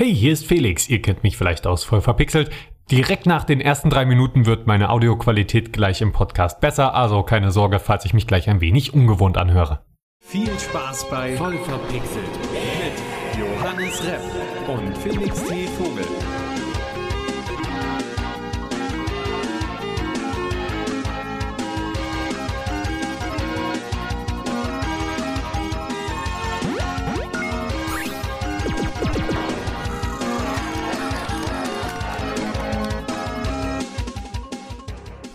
Hey, hier ist Felix. Ihr kennt mich vielleicht aus Voll verpixelt. Direkt nach den ersten drei Minuten wird meine Audioqualität gleich im Podcast besser, also keine Sorge, falls ich mich gleich ein wenig ungewohnt anhöre. Viel Spaß bei Voll verpixelt mit Johannes Repp und Felix T. Vogel.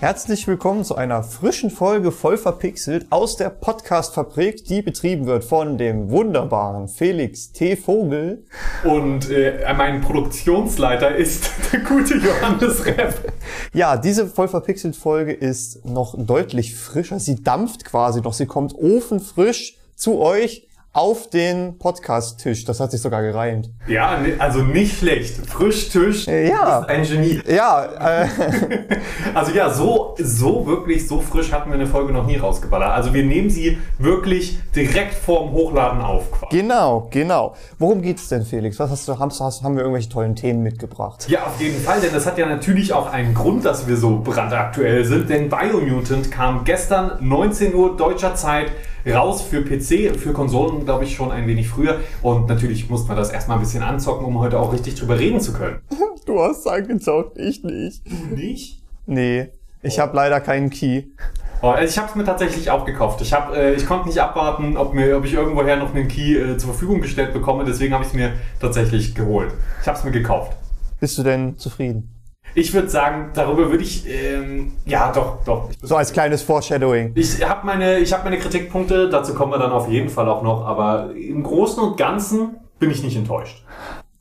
Herzlich willkommen zu einer frischen Folge voll verpixelt aus der Podcast-Fabrik, die betrieben wird von dem wunderbaren Felix T. Vogel. Und äh, mein Produktionsleiter ist der gute Johannes Repp. Ja, diese voll verpixelt Folge ist noch deutlich frischer. Sie dampft quasi noch. Sie kommt ofenfrisch zu euch auf den Podcast-Tisch. Das hat sich sogar gereimt. Ja, also nicht schlecht. Frischtisch Äh, ja. ist ein Genie. Ja, äh, Also ja, so, so wirklich, so frisch hatten wir eine Folge noch nie rausgeballert. Also wir nehmen sie wirklich direkt vorm Hochladen auf. quasi. genau, genau. Worum geht's denn, Felix? Was hast du, hast, hast, haben wir irgendwelche tollen Themen mitgebracht? Ja, auf jeden Fall, denn das hat ja natürlich auch einen Grund, dass wir so brandaktuell sind, denn Biomutant kam gestern 19 Uhr deutscher Zeit raus für PC, für Konsolen glaube ich schon ein wenig früher und natürlich muss man das erstmal ein bisschen anzocken, um heute auch richtig drüber reden zu können. Du hast angezockt, ich nicht. Nicht? Nee, ich habe leider keinen Key. Oh, also ich habe es mir tatsächlich auch gekauft. Ich, hab, äh, ich konnte nicht abwarten, ob, mir, ob ich irgendwoher noch einen Key äh, zur Verfügung gestellt bekomme, deswegen habe ich es mir tatsächlich geholt. Ich habe es mir gekauft. Bist du denn zufrieden? Ich würde sagen, darüber würde ich, ähm, ja doch, doch. So als kleines Foreshadowing. Ich habe meine, ich hab meine Kritikpunkte, dazu kommen wir dann auf jeden Fall auch noch, aber im Großen und Ganzen bin ich nicht enttäuscht.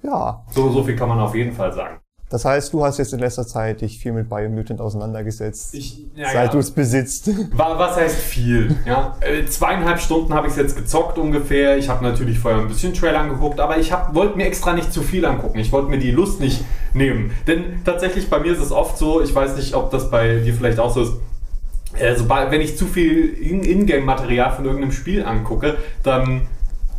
Ja. So, so viel kann man auf jeden Fall sagen. Das heißt, du hast jetzt in letzter Zeit dich viel mit Biomutant auseinandergesetzt, Ich, ja, seit ja. du es besitzt. Wa- Was heißt viel? Ja, äh, zweieinhalb Stunden habe ich jetzt gezockt ungefähr. Ich habe natürlich vorher ein bisschen Trailer angeguckt, aber ich hab- wollte mir extra nicht zu viel angucken. Ich wollte mir die Lust nicht nehmen. Denn tatsächlich bei mir ist es oft so, ich weiß nicht, ob das bei dir vielleicht auch so ist, sobald, wenn ich zu viel In- Ingame-Material von irgendeinem Spiel angucke, dann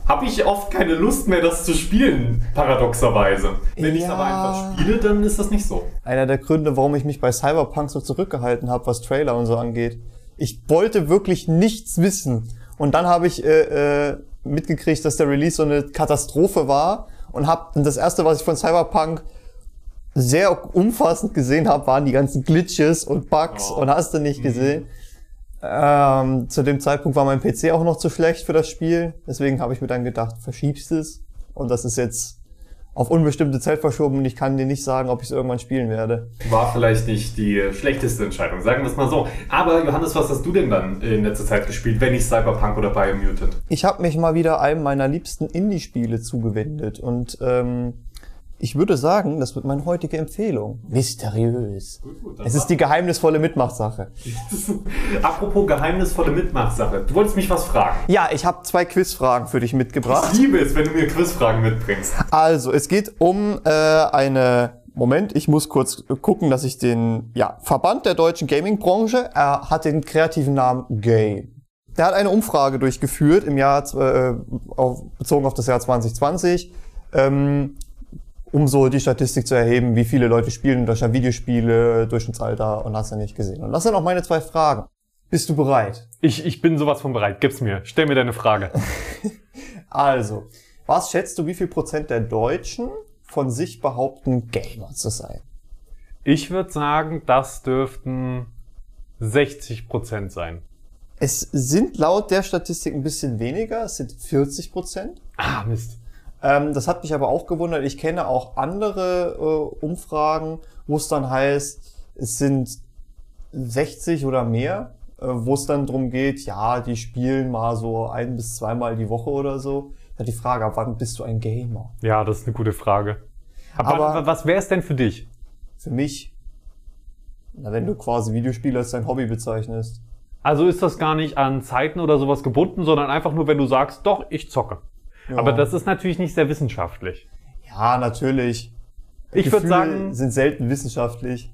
habe ich oft keine Lust mehr, das zu spielen, paradoxerweise. Wenn ich es Ja. aber einfach spiele, dann ist das nicht so. Einer der Gründe, warum ich mich bei Cyberpunk so zurückgehalten habe, was Trailer und so angeht. Ich wollte wirklich nichts wissen. Und dann habe ich äh, äh, mitgekriegt, dass der Release so eine Katastrophe war und habe das erste, was ich von Cyberpunk sehr umfassend gesehen habe, waren die ganzen Glitches und Bugs Oh. und hast du nicht gesehen. Ähm, zu dem Zeitpunkt war mein PC auch noch zu schlecht für das Spiel. Deswegen habe ich mir dann gedacht, verschiebst es. Und das ist jetzt auf unbestimmte Zeit verschoben und ich kann dir nicht sagen, ob ich es irgendwann spielen werde. War vielleicht nicht die schlechteste Entscheidung, sagen wir es mal so. Aber Johannes, was hast du denn dann in letzter Zeit gespielt, wenn nicht Cyberpunk oder Biomutant? Ich habe mich mal wieder einem meiner liebsten Indie-Spiele zugewendet und ähm, ich würde sagen, das wird meine heutige Empfehlung. Mysteriös. Es ist die geheimnisvolle Mitmachsache. Apropos geheimnisvolle Mitmachsache. Du wolltest mich was fragen. Ja, ich habe zwei Quizfragen für dich mitgebracht. Ich liebe es, wenn du mir Quizfragen mitbringst. Also, es geht um äh, eine. Moment, ich muss kurz gucken, dass ich den. Ja, Verband der deutschen Gaming-Branche. Er hat den kreativen Namen Game. Der hat eine Umfrage durchgeführt im Jahr, äh, auf, bezogen auf das Jahr 2020, ähm, um so die Statistik zu erheben, wie viele Leute spielen in Deutschland Videospiele, Durchschnittsalter und hast du nicht gesehen. Und das sind auch meine zwei Fragen. Bist du bereit? Ich, ich bin sowas von bereit. Gib's mir. Stell mir deine Frage. Also, was schätzt du, wie viel Prozent der Deutschen von sich behaupten, Gamer zu sein? Ich würde sagen, das dürften 60 Prozent sein. Es sind laut der Statistik ein bisschen weniger, es sind 40 Prozent. Ah, Mist. Ähm, das hat mich aber auch gewundert. Ich kenne auch andere äh, Umfragen, wo es dann heißt, es sind 60 oder mehr, äh, wo es dann drum geht, ja, die spielen mal so ein bis zweimal die Woche oder so. Da die Frage, ab wann bist du ein Gamer? Ja, das ist eine gute Frage. Aber, Aber- was wäre es denn für dich? Für mich, na, wenn du quasi Videospiele als dein Hobby bezeichnest. Also ist das gar nicht an Zeiten oder sowas gebunden, sondern einfach nur, wenn du sagst, doch, ich zocke. Ja. Aber das ist natürlich nicht sehr wissenschaftlich. Ja, natürlich. Ich würde sagen, sind selten wissenschaftlich.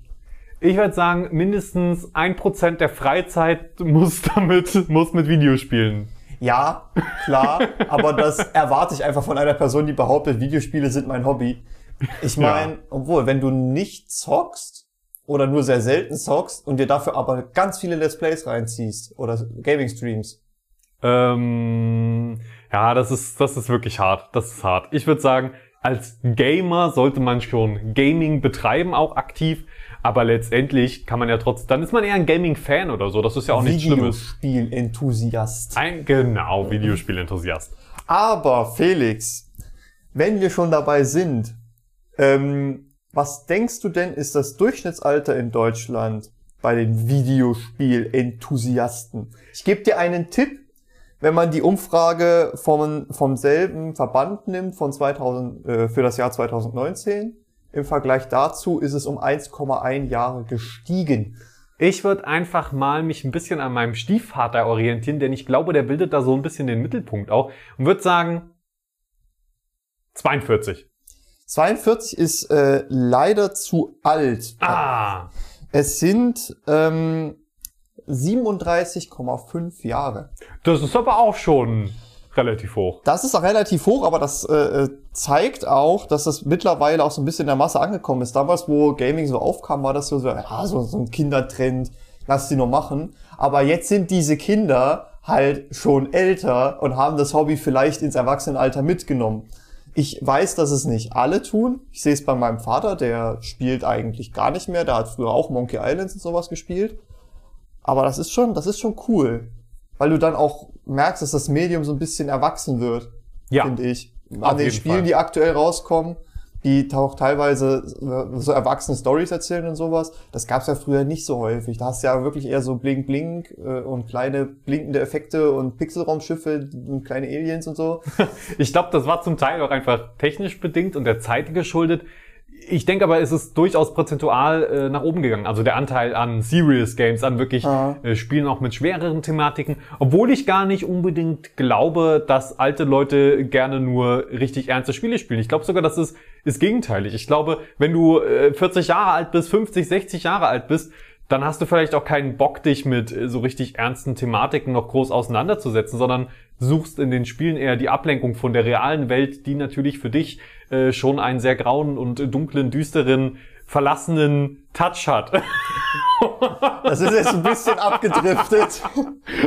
ich würde sagen, mindestens ein Prozent der Freizeit muss damit, muss mit Videospielen Ja, klar, aber das erwarte ich einfach von einer Person, die behauptet, Videospiele sind mein Hobby. Ich meine, obwohl, wenn du nicht zockst oder nur sehr selten zockst und dir dafür aber ganz viele Let's Plays reinziehst oder Gaming-Streams, Ähm, ja, das ist, das ist wirklich hart. Das ist hart. Ich würde sagen, als Gamer sollte man schon Gaming betreiben, auch aktiv. Aber letztendlich kann man ja trotzdem, dann ist man eher ein Gaming-Fan oder so. Das ist ja auch nichts Schlimmes. Videospiel-Enthusiast. Ein, genau, Videospiel-Enthusiast. Aber Felix, wenn wir schon dabei sind, ähm, was denkst du denn ist das Durchschnittsalter in Deutschland bei den Videospiel-Enthusiasten? Ich gebe dir einen Tipp, wenn man die Umfrage vom, vom selben Verband nimmt von 2000, äh, für das Jahr 2019. Im Vergleich dazu ist es um 1,1 Jahre gestiegen. Ich würde einfach mal mich ein bisschen an meinem Stiefvater orientieren, denn ich glaube, der bildet da so ein bisschen den Mittelpunkt auch und würde sagen 42. 42 ist äh, leider zu alt. Ah, Es sind ähm, 37,5 Jahre. das ist aber auch schon relativ hoch. Das ist auch relativ hoch, aber das äh, äh, zeigt auch, dass das mittlerweile auch so ein bisschen in der Masse angekommen ist. Damals, wo Gaming so aufkam, war das so, so, ja, so, so ein Kindertrend, lass die nur machen. Aber jetzt sind diese Kinder halt schon älter und haben das Hobby vielleicht ins Erwachsenenalter mitgenommen. Ich weiß, dass es nicht alle tun. Ich sehe es bei meinem Vater, der spielt eigentlich gar nicht mehr. Der hat früher auch Monkey Islands und sowas gespielt. Aber das ist schon, das ist schon cool. Weil du dann auch merkst, dass das Medium so ein bisschen erwachsen wird Ja, finde ich. An den Spielen, Fall. die aktuell rauskommen, die auch teilweise äh, so erwachsene Stories erzählen und sowas. Das gab's ja früher nicht so häufig. Da hast du ja wirklich eher so Blink Blink äh, und kleine blinkende Effekte und Pixelraumschiffe und kleine Aliens und so. Ich glaube, das war zum Teil auch einfach technisch bedingt und der Zeit geschuldet. Ich denke aber, es ist durchaus prozentual äh, nach oben gegangen. Also der Anteil an Serious Games, an wirklich Ja. äh, Spielen auch mit schwereren Thematiken. Obwohl ich gar nicht unbedingt glaube, dass alte Leute gerne nur richtig ernste Spiele spielen. Ich glaube sogar, das ist, ist gegenteilig. Ich glaube, wenn du äh, 40 Jahre alt bist, 50, 60 Jahre alt bist, dann hast du vielleicht auch keinen Bock, dich mit äh, so richtig ernsten Thematiken noch groß auseinanderzusetzen, sondern suchst in den Spielen eher die Ablenkung von der realen Welt, die natürlich für dich äh, schon einen sehr grauen und dunklen, düsteren, verlassenen Touch hat. Das ist jetzt ein bisschen abgedriftet.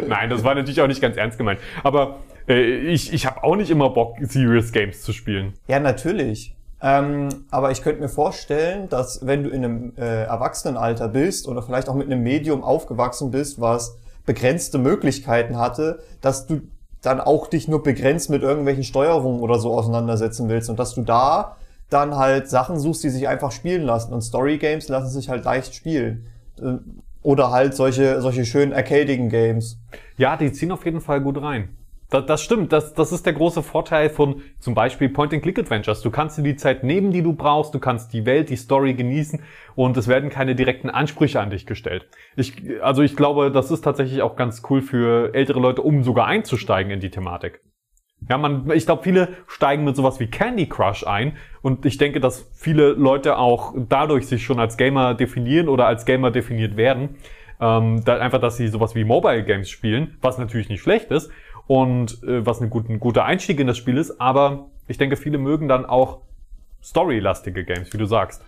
Nein, das war natürlich auch nicht ganz ernst gemeint. Aber äh, ich, ich habe auch nicht immer Bock, Serious Games zu spielen. Ja, natürlich. Ähm, aber ich könnte mir vorstellen, dass wenn du in einem äh, Erwachsenenalter bist oder vielleicht auch mit einem Medium aufgewachsen bist, was begrenzte Möglichkeiten hatte, dass du dann auch dich nur begrenzt mit irgendwelchen Steuerungen oder so auseinandersetzen willst und dass du da dann halt Sachen suchst, die sich einfach spielen lassen. Und Story Games lassen sich halt leicht spielen. Äh, Oder halt solche, solche schönen arcadigen Games. Ja, die ziehen auf jeden Fall gut rein. Das, das stimmt, das, das ist der große Vorteil von zum Beispiel Point-and-Click-Adventures. Du kannst dir die Zeit nehmen, die du brauchst, du kannst die Welt, die Story genießen und es werden keine direkten Ansprüche an dich gestellt. Ich, also ich glaube, das ist tatsächlich auch ganz cool für ältere Leute, um sogar einzusteigen in die Thematik. Ja, man, ich glaube, viele steigen mit sowas wie Candy Crush ein und ich denke, dass viele Leute auch dadurch sich schon als Gamer definieren oder als Gamer definiert werden. Ähm, da einfach, dass sie sowas wie Mobile Games spielen, was natürlich nicht schlecht ist und äh, was ein, gut, ein guter Einstieg in das Spiel ist, aber ich denke, viele mögen dann auch storylastige Games, wie du sagst.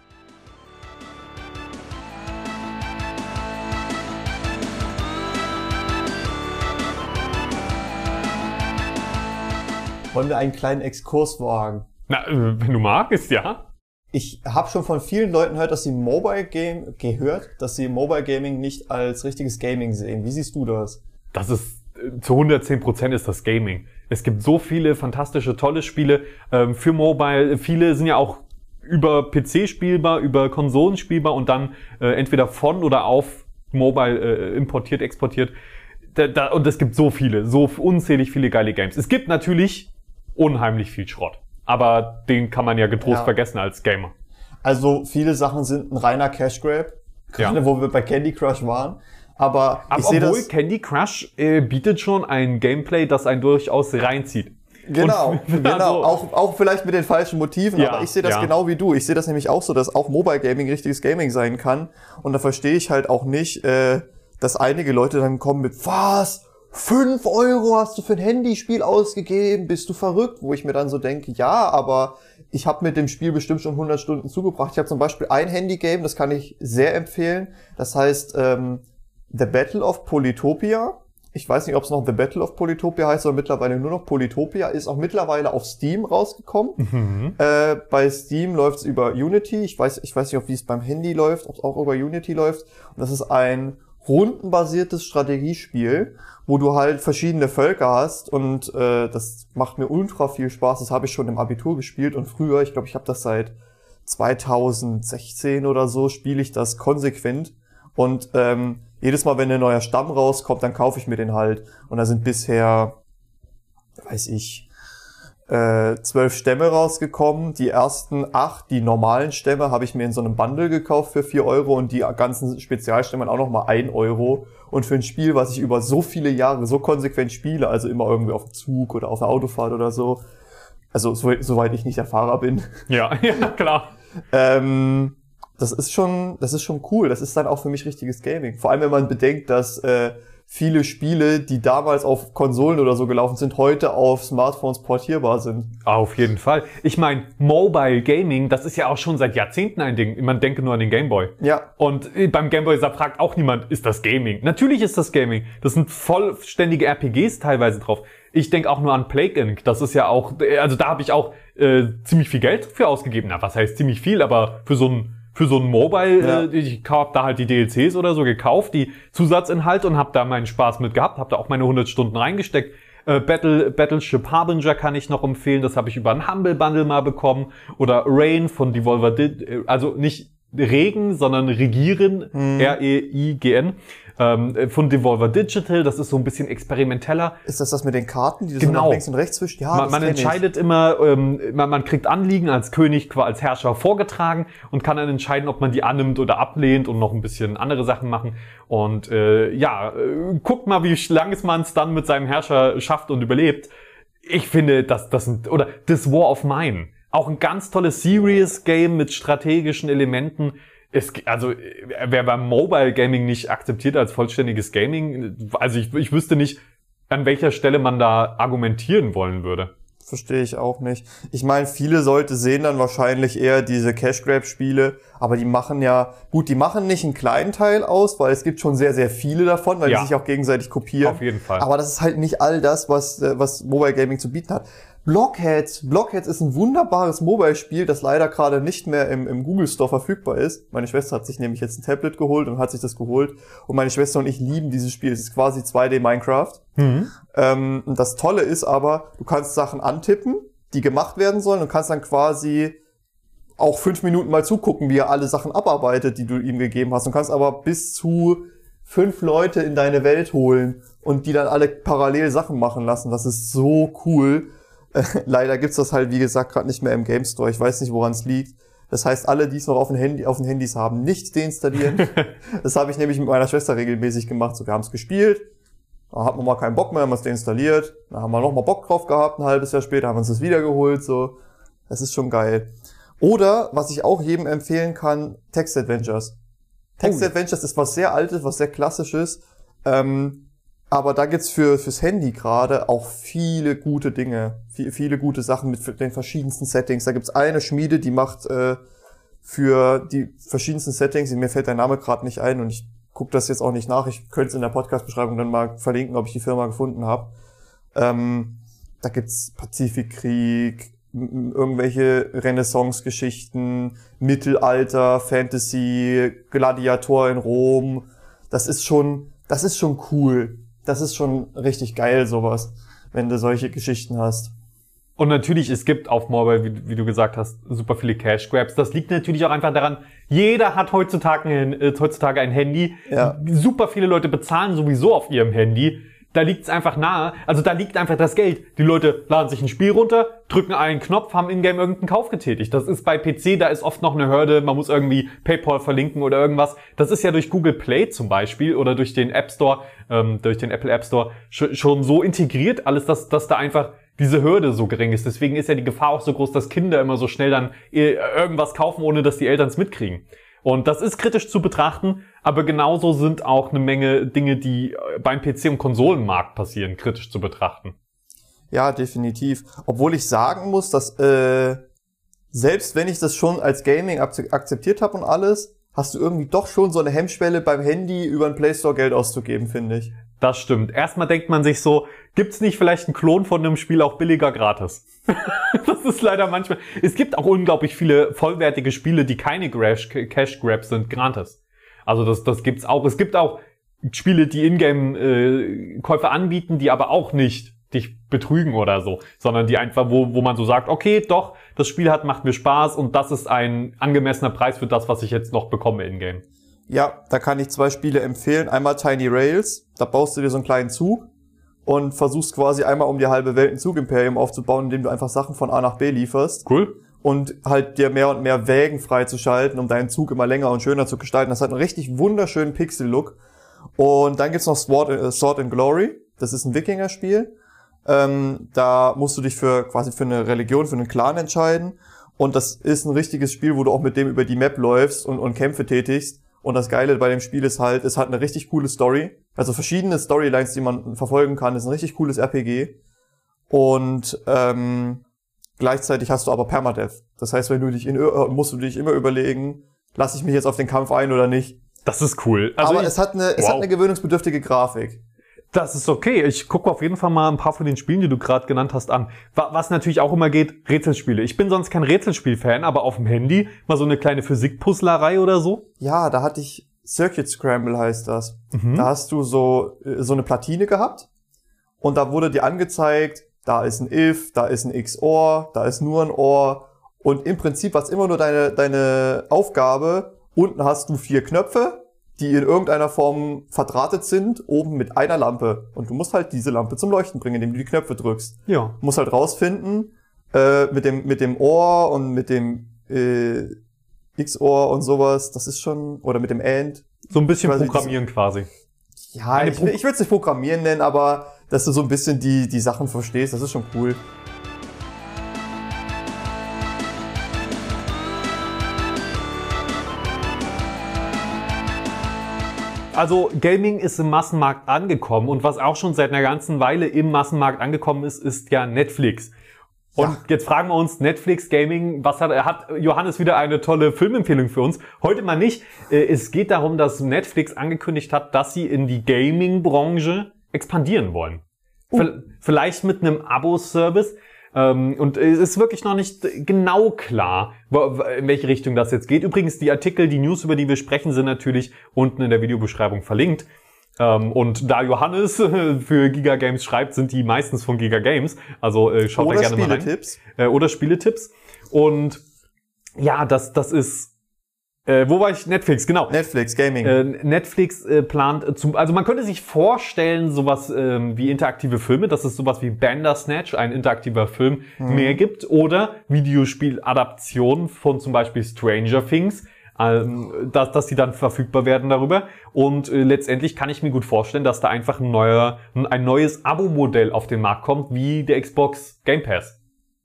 Wollen wir einen kleinen Exkurs wagen? Na, äh, wenn du magst, ja. Ich habe schon von vielen Leuten gehört, dass sie Mobile Game gehört, dass sie Mobile Gaming nicht als richtiges Gaming sehen. Wie siehst du das? Das ist zu 110 Prozent ist das Gaming. Es gibt so viele fantastische, tolle Spiele ähm, für Mobile. Viele sind ja auch über PC spielbar, über Konsolen spielbar und dann äh, entweder von oder auf Mobile äh, importiert, exportiert. Da, da, und es gibt so viele, so unzählig viele geile Games. Es gibt natürlich unheimlich viel Schrott. Aber den kann man ja getrost Ja. vergessen als Gamer. Also viele Sachen sind ein reiner Cash Grab, gerade Ja. wo wir bei Candy Crush waren. Aber, Aber ich sehe obwohl das Candy Crush äh, bietet schon ein Gameplay, das einen durchaus reinzieht. genau, Und- genau, also- auch auch vielleicht mit den falschen Motiven, Ja, aber ich sehe das ja. genau wie du. Ich sehe das nämlich auch so, dass auch Mobile Gaming richtiges Gaming sein kann und da verstehe ich halt auch nicht, äh, dass einige Leute dann kommen mit was 5 Euro hast du für ein Handyspiel ausgegeben, bist du verrückt? Wo ich mir dann so denke, ja, aber ich habe mit dem Spiel bestimmt schon 100 Stunden zugebracht. Ich habe zum Beispiel ein Handygame, das kann ich sehr empfehlen. Das heißt ähm, The Battle of Polytopia. Ich weiß nicht, ob es noch The Battle of Polytopia heißt oder mittlerweile nur noch Polytopia. Ist auch mittlerweile auf Steam rausgekommen. Äh, bei Steam läuft es über Unity. Ich weiß, ich weiß nicht, ob wie es beim Handy läuft, ob es auch über Unity läuft. Und das ist ein rundenbasiertes Strategiespiel, wo du halt verschiedene Völker hast und äh, das macht mir ultra viel Spaß. Das habe ich schon im Abitur gespielt und früher, ich glaube, ich habe das seit 2016 oder so, spiele ich das konsequent und ähm, jedes Mal, wenn ein neuer Stamm rauskommt, dann kaufe ich mir den halt und da sind bisher, weiß ich, äh, zwölf Stämme rausgekommen. Die ersten acht, die normalen Stämme, habe ich mir in so einem Bundle gekauft für vier Euro und die ganzen Spezialstämme auch nochmal ein Euro. Und für ein Spiel, was ich über so viele Jahre so konsequent spiele, also immer irgendwie auf dem Zug oder auf der Autofahrt oder so, also so, soweit ich nicht der Fahrer bin, Ja, ja, klar. ähm, das ist schon, das ist schon cool. Das ist dann auch für mich richtiges Gaming. Vor allem, wenn man bedenkt, dass äh, viele Spiele, die damals auf Konsolen oder so gelaufen sind, heute auf Smartphones portierbar sind. Auf jeden Fall. Ich meine, Mobile Gaming, das ist ja auch schon seit Jahrzehnten ein Ding. Man denke nur an den Gameboy. Ja, Und äh, beim Gameboy fragt auch niemand, ist das Gaming? Natürlich ist das Gaming. Das sind vollständige RPGs teilweise drauf. Ich denke auch nur an Plague Inc. Das ist ja auch, äh, also da habe ich auch äh, ziemlich viel Geld für ausgegeben. Na, was heißt ziemlich viel, aber für so ein für so ein Mobile, Ja. äh, ich habe da halt die DLCs oder so gekauft, die Zusatzinhalte und habe da meinen Spaß mit gehabt, habe da auch meine 100 Stunden reingesteckt. Äh, Battle, Battleship Harbinger kann ich noch empfehlen, das habe ich über ein Humble Bundle mal bekommen. Oder Rain von Devolver, Di- äh, also nicht Regen, sondern Regieren, R-E-I-G-N, ähm, äh, von Devolver Digital, das ist so ein bisschen experimenteller. ist das das mit den Karten, die du so Genau. nach links und rechts zwischen? Ja, Man, man kenn ich. entscheidet immer, ähm, man, man kriegt Anliegen als König, als Herrscher vorgetragen und kann dann entscheiden, ob man die annimmt oder ablehnt und noch ein bisschen andere Sachen machen. Und äh, ja, äh, guckt mal, wie lange man es dann mit seinem Herrscher schafft und überlebt. Ich finde, das, das sind, oder This War of Mine. Auch ein ganz tolles Serious Game mit strategischen Elementen. Es, also, äh, wer beim Mobile Gaming nicht akzeptiert als vollständiges Gaming, also ich, ich wüsste nicht, an welcher Stelle man da argumentieren wollen würde. Verstehe ich auch nicht. Ich meine, viele Leute sehen dann wahrscheinlich eher diese Cash Grab Spiele, aber die machen ja, gut, die machen nicht einen kleinen Teil aus, weil es gibt schon sehr, sehr viele davon, weil Ja. die sich auch gegenseitig kopieren. Auf jeden Fall. Aber das ist halt nicht all das, was, äh, was Mobile Gaming zu bieten hat. Blockheads. Blockheads ist ein wunderbares Mobile-Spiel, das leider gerade nicht mehr im, im Google Store verfügbar ist. Meine Schwester hat sich nämlich jetzt ein Tablet geholt und hat sich das geholt. Und meine Schwester und ich lieben dieses Spiel. Es ist quasi 2D Minecraft. Ähm, und das Tolle ist aber, du kannst Sachen antippen, die gemacht werden sollen und kannst dann quasi auch fünf Minuten mal zugucken, wie er alle Sachen abarbeitet, die du ihm gegeben hast. Und kannst aber bis zu fünf Leute in deine Welt holen und die dann alle parallel Sachen machen lassen. Das ist so cool. Leider gibt's das halt, wie gesagt, gerade nicht mehr im Game Store. Ich weiß nicht, woran es liegt. Das heißt, alle, die es noch auf den, Handy, auf den Handys haben, nicht deinstallieren. das habe ich nämlich mit meiner Schwester regelmäßig gemacht. So, wir haben es gespielt, da hat man mal keinen Bock mehr, haben wir es deinstalliert. Dann haben wir noch mal Bock drauf gehabt, ein halbes Jahr später haben wir uns das wieder geholt. So, das ist schon geil. Oder, was ich auch jedem empfehlen kann, Text Adventures. Text Oh. Adventures ist was sehr Altes, was sehr Klassisches. Ähm, aber da gibt's für, fürs Handy gerade auch viele gute Dinge. Viele, viele gute Sachen mit den verschiedensten Settings. Da gibt's eine Schmiede, die macht äh, für die verschiedensten Settings, mir fällt der Name gerade nicht ein und ich gucke das jetzt auch nicht nach. Ich könnte es in der Podcast-Beschreibung dann mal verlinken, ob ich die Firma gefunden habe. Ähm, da gibt's Pazifikkrieg, irgendwelche Renaissance-Geschichten, Mittelalter, Fantasy, Gladiator in Rom. Das ist schon, das ist schon cool. Das ist schon richtig geil, sowas, wenn du solche Geschichten hast. Und natürlich, es gibt auf Mobile, wie, wie du gesagt hast, super viele Cash Grabs. Das liegt natürlich auch einfach daran, jeder hat heutzutage ein, äh, heutzutage ein Handy. Ja. Super viele Leute bezahlen sowieso auf ihrem Handy. Da liegt es einfach nahe. Also da liegt einfach das Geld. Die Leute laden sich ein Spiel runter, drücken einen Knopf, haben in-game irgendeinen Kauf getätigt. Das ist bei PC, da ist oft noch eine Hürde, man muss irgendwie PayPal verlinken oder irgendwas. Das ist ja durch Google Play zum Beispiel oder durch den App Store, ähm, durch den Apple App Store sch schon so integriert, alles, dass, dass da einfach diese Hürde so gering ist. Deswegen ist ja die Gefahr auch so groß, dass Kinder immer so schnell dann irgendwas kaufen, ohne dass die Eltern es mitkriegen. Und das ist kritisch zu betrachten, aber genauso sind auch eine Menge Dinge, die äh, beim PC- und Konsolenmarkt passieren, kritisch zu betrachten. Ja, definitiv. Obwohl ich sagen muss, dass äh, selbst wenn ich das schon als Gaming akze- akzeptiert habe und alles, hast du irgendwie doch schon so eine Hemmschwelle beim Handy über den Play Store Geld auszugeben, finde ich. Das stimmt. Erstmal denkt man sich so, gibt's nicht vielleicht einen Klon von einem Spiel auch billiger gratis? das ist leider manchmal. Es gibt auch unglaublich viele vollwertige Spiele, die keine Cash, Grabs sind, gratis. Also das, das gibt's auch. Es gibt auch Spiele, die Ingame-Käufe anbieten, die aber auch nicht dich betrügen oder so, sondern die einfach, wo, wo man so sagt, okay, doch, das Spiel hat, macht mir Spaß und das ist ein angemessener Preis für das, was ich jetzt noch bekomme in-game. Ja, da kann ich zwei Spiele empfehlen. Einmal Tiny Rails, da baust du dir so einen kleinen Zug und versuchst quasi einmal um die halbe Welt ein Zugimperium aufzubauen, indem du einfach Sachen von A nach B lieferst Cool. und halt dir mehr und mehr Wägen freizuschalten, um deinen Zug immer länger und schöner zu gestalten. Das hat einen richtig wunderschönen Pixel-Look. Und dann gibt's noch Sword, äh, Sword and Glory. Das ist ein Wikinger-Spiel. Ähm, da musst du dich für quasi für eine Religion, für einen Clan entscheiden. Und das ist ein richtiges Spiel, wo du auch mit dem über die Map läufst und, und Kämpfe tätigst. Und das Geile bei dem Spiel ist halt, es hat eine richtig coole Story. Also verschiedene Storylines, die man verfolgen kann. Es ist ein richtig cooles RPG. Und ähm, gleichzeitig hast du aber Permadeath. Das heißt, wenn du dich in, ir- musst du dich immer überlegen, lasse ich mich jetzt auf den Kampf ein oder nicht. Das ist cool. Also aber ich- es hat eine, es Wow. hat eine gewöhnungsbedürftige Grafik. Das ist okay. Ich gucke auf jeden Fall mal ein paar von den Spielen, die du gerade genannt hast, an. Wa- Was natürlich auch immer geht, Rätselspiele. Ich bin sonst kein Rätselspiel-Fan, aber auf dem Handy mal so eine kleine Physikpuzzlerei oder so. Ja, da hatte ich Circuit Scramble heißt das. Da hast du so, äh, so eine Platine gehabt und da wurde dir angezeigt, da ist ein if, da ist ein XOR, da ist nur ein OR und im Prinzip war es immer nur deine, deine Aufgabe. Unten hast du vier Knöpfe, die in irgendeiner Form verdrahtet sind, oben mit einer Lampe. Und du musst halt diese Lampe zum Leuchten bringen, indem du die Knöpfe drückst. Ja. Du musst halt rausfinden, äh, mit dem, mit dem Ohr und mit dem äh, XOR und sowas, das ist schon, oder mit dem AND. So ein bisschen Quasi programmieren quasi. Ja, Eine ich, Pro- ich würde es nicht programmieren nennen, aber dass du so ein bisschen die, die Sachen verstehst, das ist schon cool. Also Gaming ist im Massenmarkt angekommen und was auch schon seit einer ganzen Weile im Massenmarkt angekommen ist, ist ja Netflix. Und Ja. jetzt fragen wir uns, Netflix Gaming, was hat, hat Johannes wieder eine tolle Filmempfehlung für uns? Heute mal nicht. Äh, Es geht darum, dass Netflix angekündigt hat, dass sie in die Gaming-Branche expandieren wollen. V- Vielleicht mit einem Abo-Service. Ähm, Und es ist wirklich noch nicht genau klar, in welche Richtung das jetzt geht. Übrigens, die Artikel, die News, über die wir sprechen, sind natürlich unten in der Videobeschreibung verlinkt. Ähm, Und da Johannes für Giga Games schreibt, sind die meistens von Giga Games. Also äh, schaut da Oder gerne mal rein Spieletipps. äh, oder Spieletipps. Und ja, das, das ist. Äh, wo war ich? Netflix, genau. Netflix, Gaming. Äh, Netflix äh, plant zum, also man könnte sich vorstellen, sowas ähm, wie interaktive Filme, dass es sowas wie Bandersnatch, ein interaktiver Film, mehr gibt, oder Videospieladaptionen von zum Beispiel Stranger Things, ähm, dass, dass die dann verfügbar werden darüber. Und äh, letztendlich kann ich mir gut vorstellen, dass da einfach ein neuer, ein neues Abo-Modell auf den Markt kommt, wie der Xbox Game Pass.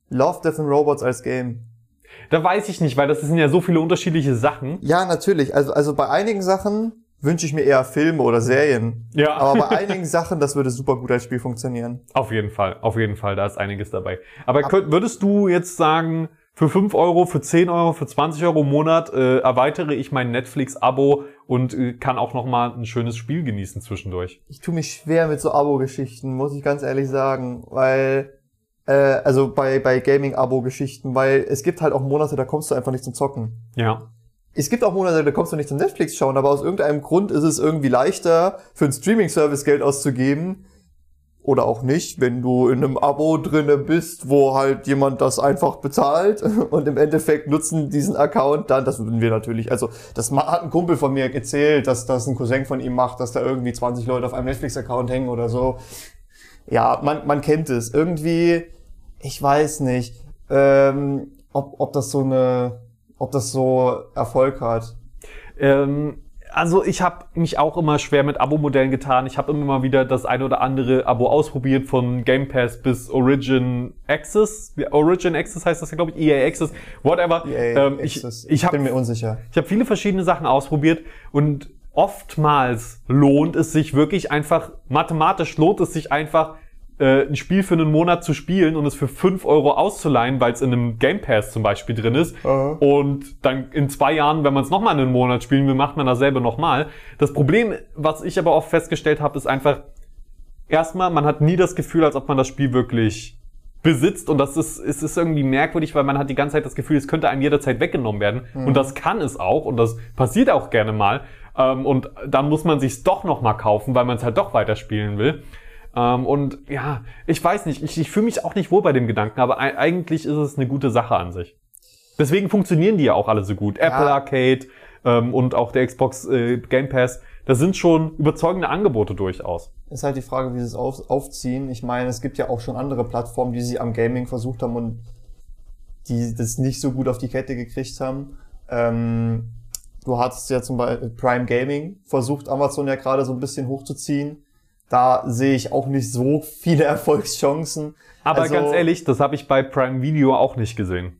Love, Death and Robots als Game. Da weiß ich nicht, weil das sind ja so viele unterschiedliche Sachen. Ja, natürlich. Also, also bei einigen Sachen wünsche ich mir eher Filme oder Serien. Ja. Aber bei einigen Sachen, das würde super gut als Spiel funktionieren. Auf jeden Fall, auf jeden Fall, da ist einiges dabei. Aber könnt, würdest du jetzt sagen, für 5 Euro, für 10 Euro, für 20 Euro im Monat äh, erweitere ich mein Netflix-Abo und äh, kann auch nochmal ein schönes Spiel genießen zwischendurch? Ich tue mich schwer mit so Abo-Geschichten, muss ich ganz ehrlich sagen, weil äh, also bei bei Gaming-Abo-Geschichten, weil es gibt halt auch Monate, da kommst du einfach nicht zum Zocken. Ja. Es gibt auch Monate, da kommst du nicht zum Netflix schauen, aber aus irgendeinem Grund ist es irgendwie leichter, für einen Streaming-Service Geld auszugeben. Oder auch nicht, wenn du in einem Abo drinne bist, wo halt jemand das einfach bezahlt und im Endeffekt nutzen diesen Account dann, das würden wir natürlich, also das hat ein Kumpel von mir erzählt, dass das ein Cousin von ihm macht, dass da irgendwie 20 Leute auf einem Netflix-Account hängen oder so. Ja, man, man kennt es. Irgendwie, ich weiß nicht, ähm, ob, ob das so eine, ob das so Erfolg hat. Ähm, also ich habe mich auch immer schwer mit Abo-Modellen getan. Ich habe immer mal wieder das eine oder andere Abo ausprobiert, von Game Pass bis Origin Access. Origin Access heißt das ja, glaube ich, EA Access, whatever. EA ähm, ich Access. ich habe bin mir unsicher. ich habe viele verschiedene Sachen ausprobiert und oftmals lohnt es sich wirklich einfach, mathematisch lohnt es sich einfach, äh, ein Spiel für einen Monat zu spielen und es für 5 Euro auszuleihen, weil es in einem Game Pass zum Beispiel drin ist. Aha. Und dann in zwei Jahren, wenn man es nochmal einen Monat spielen will, macht man dasselbe nochmal. Das Problem, was ich aber oft festgestellt habe, ist einfach, erstmal, man hat nie das Gefühl, als ob man das Spiel wirklich besitzt und das ist, es ist irgendwie merkwürdig, weil man hat die ganze Zeit das Gefühl, es könnte einem jederzeit weggenommen werden und das kann es auch und das passiert auch gerne mal ähm, und dann muss man sich's doch noch mal kaufen, weil man es halt doch weiterspielen will. Ähm, und ja, ich weiß nicht, ich, ich fühle mich auch nicht wohl bei dem Gedanken, aber ei- eigentlich ist es eine gute Sache an sich. Deswegen funktionieren die ja auch alle so gut. Apple Arcade ähm, und auch der Xbox äh, Game Pass, das sind schon überzeugende Angebote durchaus. Ist halt die Frage, wie sie es auf, aufziehen. Ich meine, es gibt ja auch schon andere Plattformen, die sie am Gaming versucht haben und die das nicht so gut auf die Kette gekriegt haben. Ähm, du hattest ja zum Beispiel Prime Gaming versucht Amazon ja gerade so ein bisschen hochzuziehen. Da sehe ich auch nicht so viele Erfolgschancen. Aber Also- ganz ehrlich, das habe ich bei Prime Video auch nicht gesehen.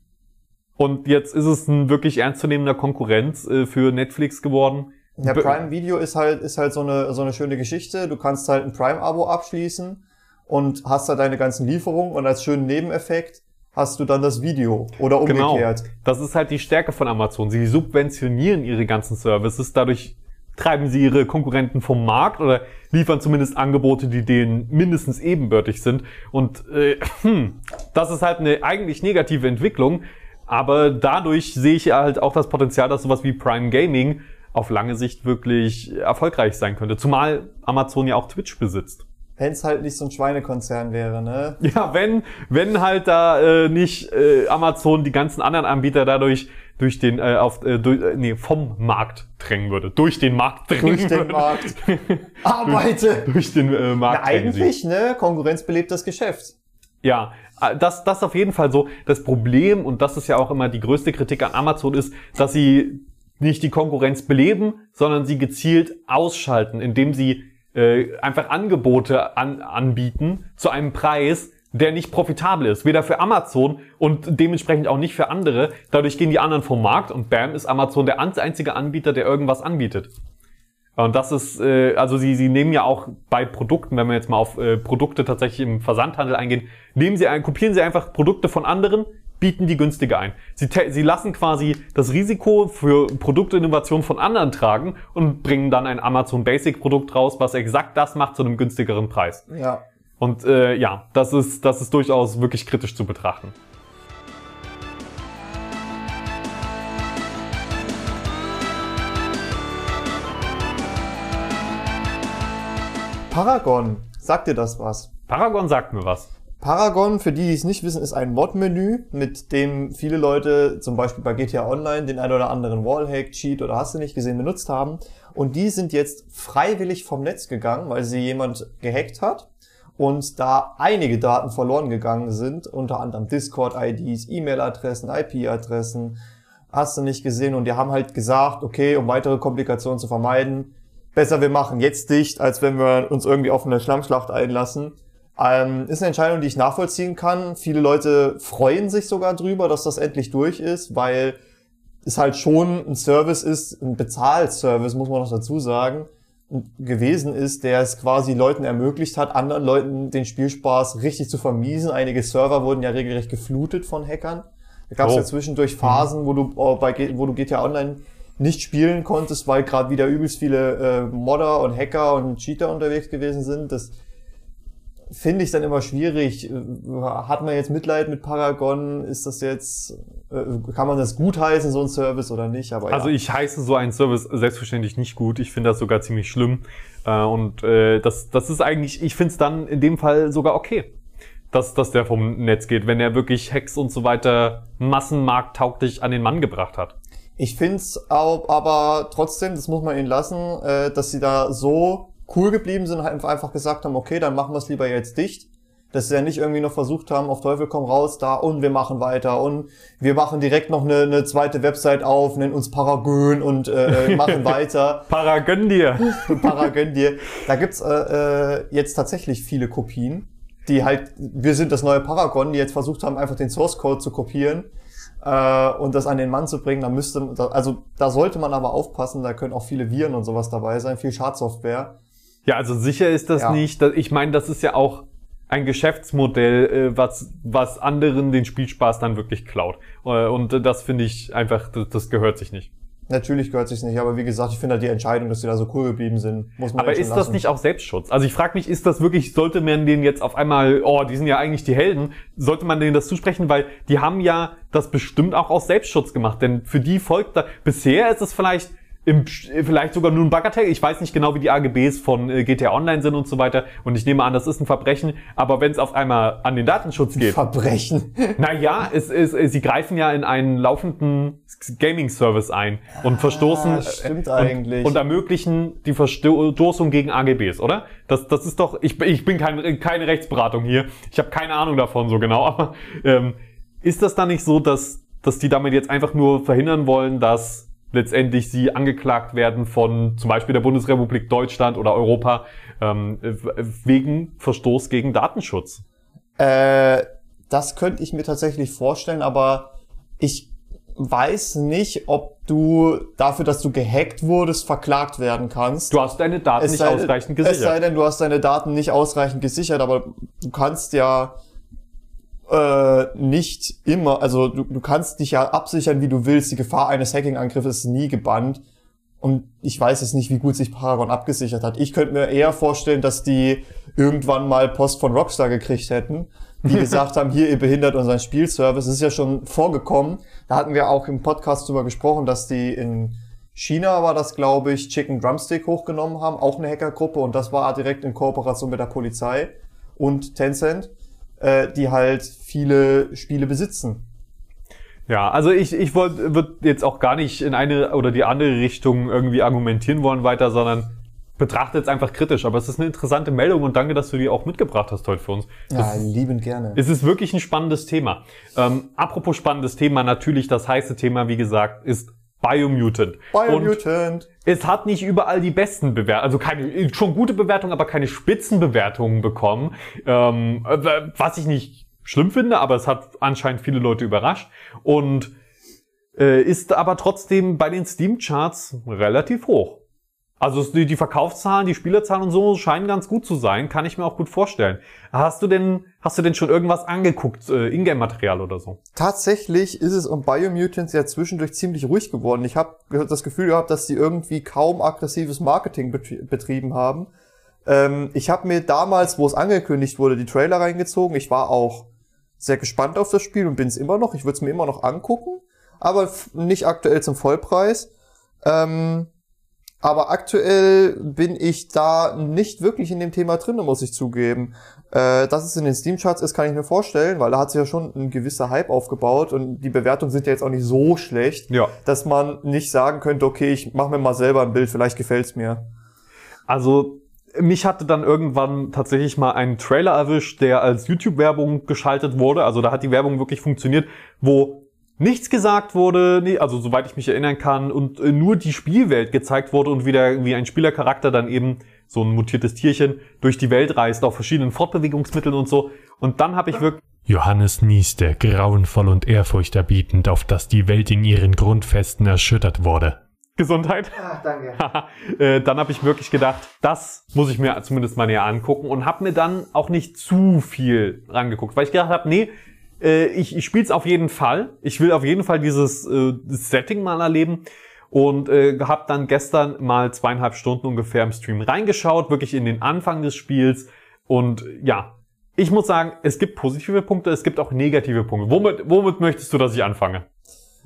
Und jetzt ist es ein wirklich ernstzunehmender Konkurrenz äh, für Netflix geworden. Ja, Prime Video ist halt, ist halt so eine, so eine schöne Geschichte. Du kannst halt ein Prime-Abo abschließen und hast da deine ganzen Lieferungen und als schönen Nebeneffekt hast du dann das Video oder Genau. umgekehrt. Das ist halt die Stärke von Amazon. Sie subventionieren ihre ganzen Services, dadurch treiben sie ihre Konkurrenten vom Markt oder liefern zumindest Angebote, die denen mindestens ebenbürtig sind. Und äh, hm, das ist halt eine eigentlich negative Entwicklung. Aber dadurch sehe ich halt auch das Potenzial, dass sowas wie Prime Gaming auf lange Sicht wirklich erfolgreich sein könnte. Zumal Amazon ja auch Twitch besitzt. Wenn es halt nicht so ein Schweinekonzern wäre, ne? Ja, wenn, wenn halt da äh, nicht äh, Amazon die ganzen anderen Anbieter dadurch durch den äh, auf äh, durch, äh, nee, vom Markt drängen würde, durch den Markt drängen Durch den würde. Markt. Arbeite! durch den äh, Na, Markt sie. eigentlich, ne? Konkurrenz belebt das Geschäft. Ja, äh, das, das auf jeden Fall so. Das Problem, und das ist ja auch immer die größte Kritik an Amazon, ist, dass sie nicht die Konkurrenz beleben, sondern sie gezielt ausschalten, indem sie äh, einfach Angebote an, anbieten zu einem Preis, der nicht profitabel ist. Weder für Amazon und dementsprechend auch nicht für andere. Dadurch gehen die anderen vom Markt und bam ist Amazon der einzige Anbieter, der irgendwas anbietet. Und das ist, äh, also sie, sie nehmen ja auch bei Produkten, wenn wir jetzt mal auf äh, Produkte tatsächlich im Versandhandel eingehen, nehmen sie ein, kopieren sie einfach Produkte von anderen, bieten die günstiger ein. Sie, sie lassen quasi das Risiko für Produktinnovation von anderen tragen und bringen dann ein Amazon Basic Produkt raus, was exakt das macht zu einem günstigeren Preis. Ja. Und äh, ja, das ist, das ist durchaus wirklich kritisch zu betrachten. Paragon. Sagt dir das was? Paragon sagt mir was. Paragon, für die, die es nicht wissen, ist ein Mod-Menü, mit dem viele Leute zum Beispiel bei GTA Online den ein oder anderen Wallhack, Cheat oder hast du nicht gesehen benutzt haben. Und die sind jetzt freiwillig vom Netz gegangen, weil sie jemand gehackt hat und da einige Daten verloren gegangen sind, unter anderem Discord-IDs, E-Mail-Adressen, IP-Adressen, hast du nicht gesehen. Und die haben halt gesagt, okay, um weitere Komplikationen zu vermeiden, besser wir machen jetzt dicht, als wenn wir uns irgendwie auf eine Schlammschlacht einlassen. Ähm, ist eine Entscheidung, die ich nachvollziehen kann. Viele Leute freuen sich sogar drüber, dass das endlich durch ist, weil es halt schon ein Service ist, ein Bezahlservice, muss man noch dazu sagen, gewesen ist, der es quasi Leuten ermöglicht hat, anderen Leuten den Spielspaß richtig zu vermiesen. Einige Server wurden ja regelrecht geflutet von Hackern. Da gab es Oh. ja zwischendurch Phasen, wo du äh, bei wo du GTA Online nicht spielen konntest, weil gerade wieder übelst viele äh, Modder und Hacker und Cheater unterwegs gewesen sind. Das finde ich dann immer schwierig. Äh, Hat man jetzt Mitleid mit Paragon? Ist das jetzt, äh, kann man das gutheißen, so ein Service oder nicht? Aber Also ja. ich heiße so einen Service selbstverständlich nicht gut. Ich finde das sogar ziemlich schlimm. Äh, und das, das ist eigentlich, ich finde es dann in dem Fall sogar okay, dass, dass der vom Netz geht, wenn er wirklich Hacks und so weiter massenmarkttauglich an den Mann gebracht hat. Ich find's auch, aber trotzdem, das muss man ihnen lassen, dass sie da so cool geblieben sind und einfach gesagt haben, okay, dann machen wir es lieber jetzt dicht. Dass sie ja nicht irgendwie noch versucht haben, auf Teufel komm raus, da und wir machen weiter und wir machen direkt noch eine, eine zweite Website auf, nennen uns Paragon und äh, äh, machen weiter. Paragönn dir. Paragön dir. Da gibt's äh, äh, jetzt tatsächlich viele Kopien, die halt, wir sind das neue Paragon, die jetzt versucht haben, einfach den Source Code zu kopieren äh, und das an den Mann zu bringen. Da müsste, also da sollte man aber aufpassen, da können auch viele Viren und sowas dabei sein, viel Schadsoftware. Ja, also sicher ist das Ja. nicht. Ich meine, das ist ja auch ein Geschäftsmodell, äh, was, was anderen den Spielspaß dann wirklich klaut. Äh, Und das finde ich einfach, das, gehört sich nicht. Natürlich gehört sich's nicht, aber wie gesagt, ich finde halt die Entscheidung, dass sie da so cool geblieben sind, muss man Aber ist das nicht auch Selbstschutz? Also ich frage mich, ist das wirklich, sollte man denen jetzt auf einmal, oh, die sind ja eigentlich die Helden, sollte man denen das zusprechen, weil die haben ja das bestimmt auch aus Selbstschutz gemacht, denn für die folgt da, bisher ist es vielleicht im, vielleicht sogar nur ein Bagatell. Ich weiß nicht genau, wie die AGBs von äh, GTA Online sind und so weiter. Und ich nehme an, das ist ein Verbrechen. Aber wenn es auf einmal an den Datenschutz geht, Verbrechen. naja, es, es, es, sie greifen ja in einen laufenden Gaming-Service ein und verstoßen Ah, stimmt äh, eigentlich. Und, und ermöglichen die Verstoßung gegen AGBs, oder? Das, das ist doch, ich, ich bin kein, keine Rechtsberatung hier, ich habe keine Ahnung davon so genau, aber ähm, ist das dann nicht so, dass, dass die damit jetzt einfach nur verhindern wollen, dass letztendlich sie angeklagt werden von zum Beispiel der Bundesrepublik Deutschland oder Europa ähm, wegen Verstoß gegen Datenschutz? Äh, das könnte ich mir tatsächlich vorstellen, aber ich weiß nicht, ob du dafür, dass du gehackt wurdest, verklagt werden kannst. Du hast deine Daten Es nicht sei- ausreichend Es sei gesichert. denn, du hast deine Daten nicht ausreichend gesichert, aber du kannst ja äh, nicht immer, also du, du kannst dich ja absichern, wie du willst. Die Gefahr eines Hacking-Angriffes ist nie gebannt. Und ich weiß jetzt nicht, wie gut sich Paragon abgesichert hat. Ich könnte mir eher vorstellen, dass die irgendwann mal Post von Rockstar gekriegt hätten, die gesagt haben, hier, ihr behindert unseren Spielservice. Das ist ja schon vorgekommen. Da hatten wir auch im Podcast drüber gesprochen, dass die in China war das, glaube ich, Chicken Drumstick hochgenommen haben, auch eine Hackergruppe und das war direkt in Kooperation mit der Polizei und Tencent, äh, die halt viele Spiele besitzen. Ja, also ich, ich wollte würde jetzt auch gar nicht in eine oder die andere Richtung irgendwie argumentieren wollen weiter, sondern betrachte jetzt einfach kritisch. Aber es ist eine interessante Meldung und danke, dass du die auch mitgebracht hast heute für uns. Ja, liebend gerne. Es ist wirklich ein spannendes Thema. Ähm, apropos spannendes Thema, natürlich das heiße Thema, wie gesagt, ist Biomutant. Und Biomutant. es hat nicht überall die besten Bewertungen, also keine, schon gute Bewertungen, aber keine Spitzenbewertungen bekommen. Ähm, äh, was ich nicht schlimm finde, aber es hat anscheinend viele Leute überrascht. Und äh, ist aber trotzdem bei den Steam-Charts relativ hoch. Also die, die Verkaufszahlen, die Spielerzahlen und so scheinen ganz gut zu sein, kann ich mir auch gut vorstellen. Hast du denn, hast du denn schon irgendwas angeguckt, äh, Ingame-Material oder so? Tatsächlich ist es um Biomutants ja zwischendurch ziemlich ruhig geworden. Ich habe das Gefühl gehabt, dass sie irgendwie kaum aggressives Marketing betri- betrieben haben. Ähm, ich habe mir damals, wo es angekündigt wurde, die Trailer reingezogen. Ich war auch sehr gespannt auf das Spiel und bin es immer noch. Ich würde es mir immer noch angucken, aber nicht aktuell zum Vollpreis. Ähm, aber aktuell bin ich da nicht wirklich in dem Thema drin, muss ich zugeben. Äh, dass es in den Steam-Charts ist, kann ich mir vorstellen, weil da hat sich ja schon ein gewisser Hype aufgebaut und die Bewertungen sind ja jetzt auch nicht so schlecht, Ja. dass man nicht sagen könnte, okay, ich mache mir mal selber ein Bild, vielleicht gefällt's mir. Also mich hatte dann irgendwann tatsächlich mal einen Trailer erwischt, der als YouTube-Werbung geschaltet wurde. Also da hat die Werbung wirklich funktioniert, wo nichts gesagt wurde, nee, also soweit ich mich erinnern kann, und äh, nur die Spielwelt gezeigt wurde und wie, der, wie ein Spielercharakter dann eben so ein mutiertes Tierchen durch die Welt reist auf verschiedenen Fortbewegungsmitteln und so. Und dann habe ich wirklich Johannes nieste, grauenvoll und ehrfurchterbietend, auf dass die Welt in ihren Grundfesten erschüttert wurde. Gesundheit. danke. äh, dann habe ich wirklich gedacht, das muss ich mir zumindest mal näher angucken und habe mir dann auch nicht zu viel rangeguckt, weil ich gedacht habe, nee, äh, ich, ich spiele es auf jeden Fall. Ich will auf jeden Fall dieses äh, Setting mal erleben und äh, habe dann gestern mal zweieinhalb Stunden ungefähr im Stream reingeschaut, wirklich in den Anfang des Spiels und ja, ich muss sagen, es gibt positive Punkte, es gibt auch negative Punkte. Womit, womit möchtest du, dass ich anfange?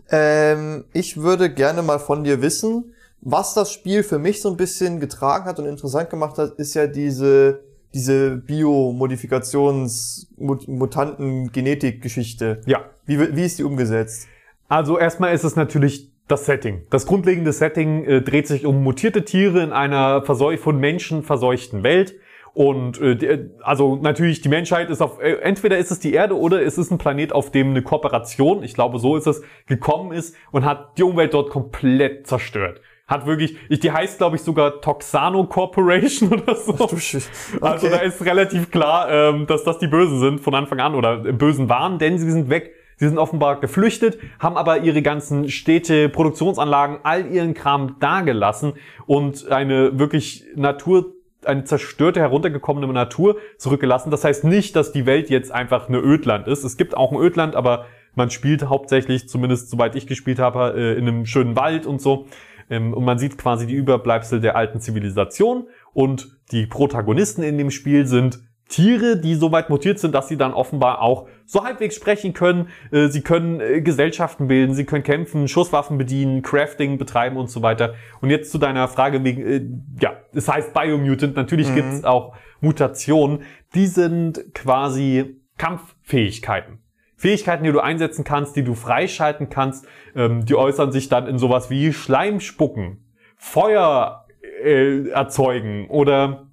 Ähm, ich würde gerne mal von dir wissen, was das Spiel für mich so ein bisschen getragen hat und interessant gemacht hat, ist ja diese, diese Biomodifikations-Mutanten-Genetik-Geschichte. Ja, Wie, wie ist die umgesetzt? Also erstmal ist es natürlich das Setting. Das grundlegende Setting äh, dreht sich um mutierte Tiere in einer von Menschen verseuchten Welt. Und äh, die, also natürlich, die Menschheit ist auf, äh, entweder ist es die Erde oder es ist ein Planet, auf dem eine Kooperation, ich glaube so ist es, gekommen ist und hat die Umwelt dort komplett zerstört. Hat wirklich, ich, die heißt glaube ich sogar Toxano Corporation oder so. Du Sch- Also da ist relativ klar, ähm, dass das die Bösen sind von Anfang an oder äh, Bösen waren, denn sie sind weg. Sie sind offenbar geflüchtet, haben aber ihre ganzen Städte, Produktionsanlagen, all ihren Kram dagelassen und eine wirklich Natur, eine zerstörte, heruntergekommene Natur zurückgelassen. Das heißt nicht, dass die Welt jetzt einfach eine Ödland ist. Es gibt auch ein Ödland, aber man spielt hauptsächlich, zumindest soweit ich gespielt habe, äh, in einem schönen Wald und so. Ähm, Und man sieht quasi die Überbleibsel der alten Zivilisation und die Protagonisten in dem Spiel sind Tiere, die so weit mutiert sind, dass sie dann offenbar auch so halbwegs sprechen können. Äh, Sie können äh, Gesellschaften bilden, sie können kämpfen, Schusswaffen bedienen, Crafting betreiben und so weiter. Und jetzt zu deiner Frage wegen, äh, ja, es heißt Biomutant, natürlich gibt's auch Mutationen. Die sind quasi Kampffähigkeiten. Fähigkeiten, die du einsetzen kannst, die du freischalten kannst, ähm, die äußern sich dann in sowas wie Schleim spucken, Feuer äh, erzeugen oder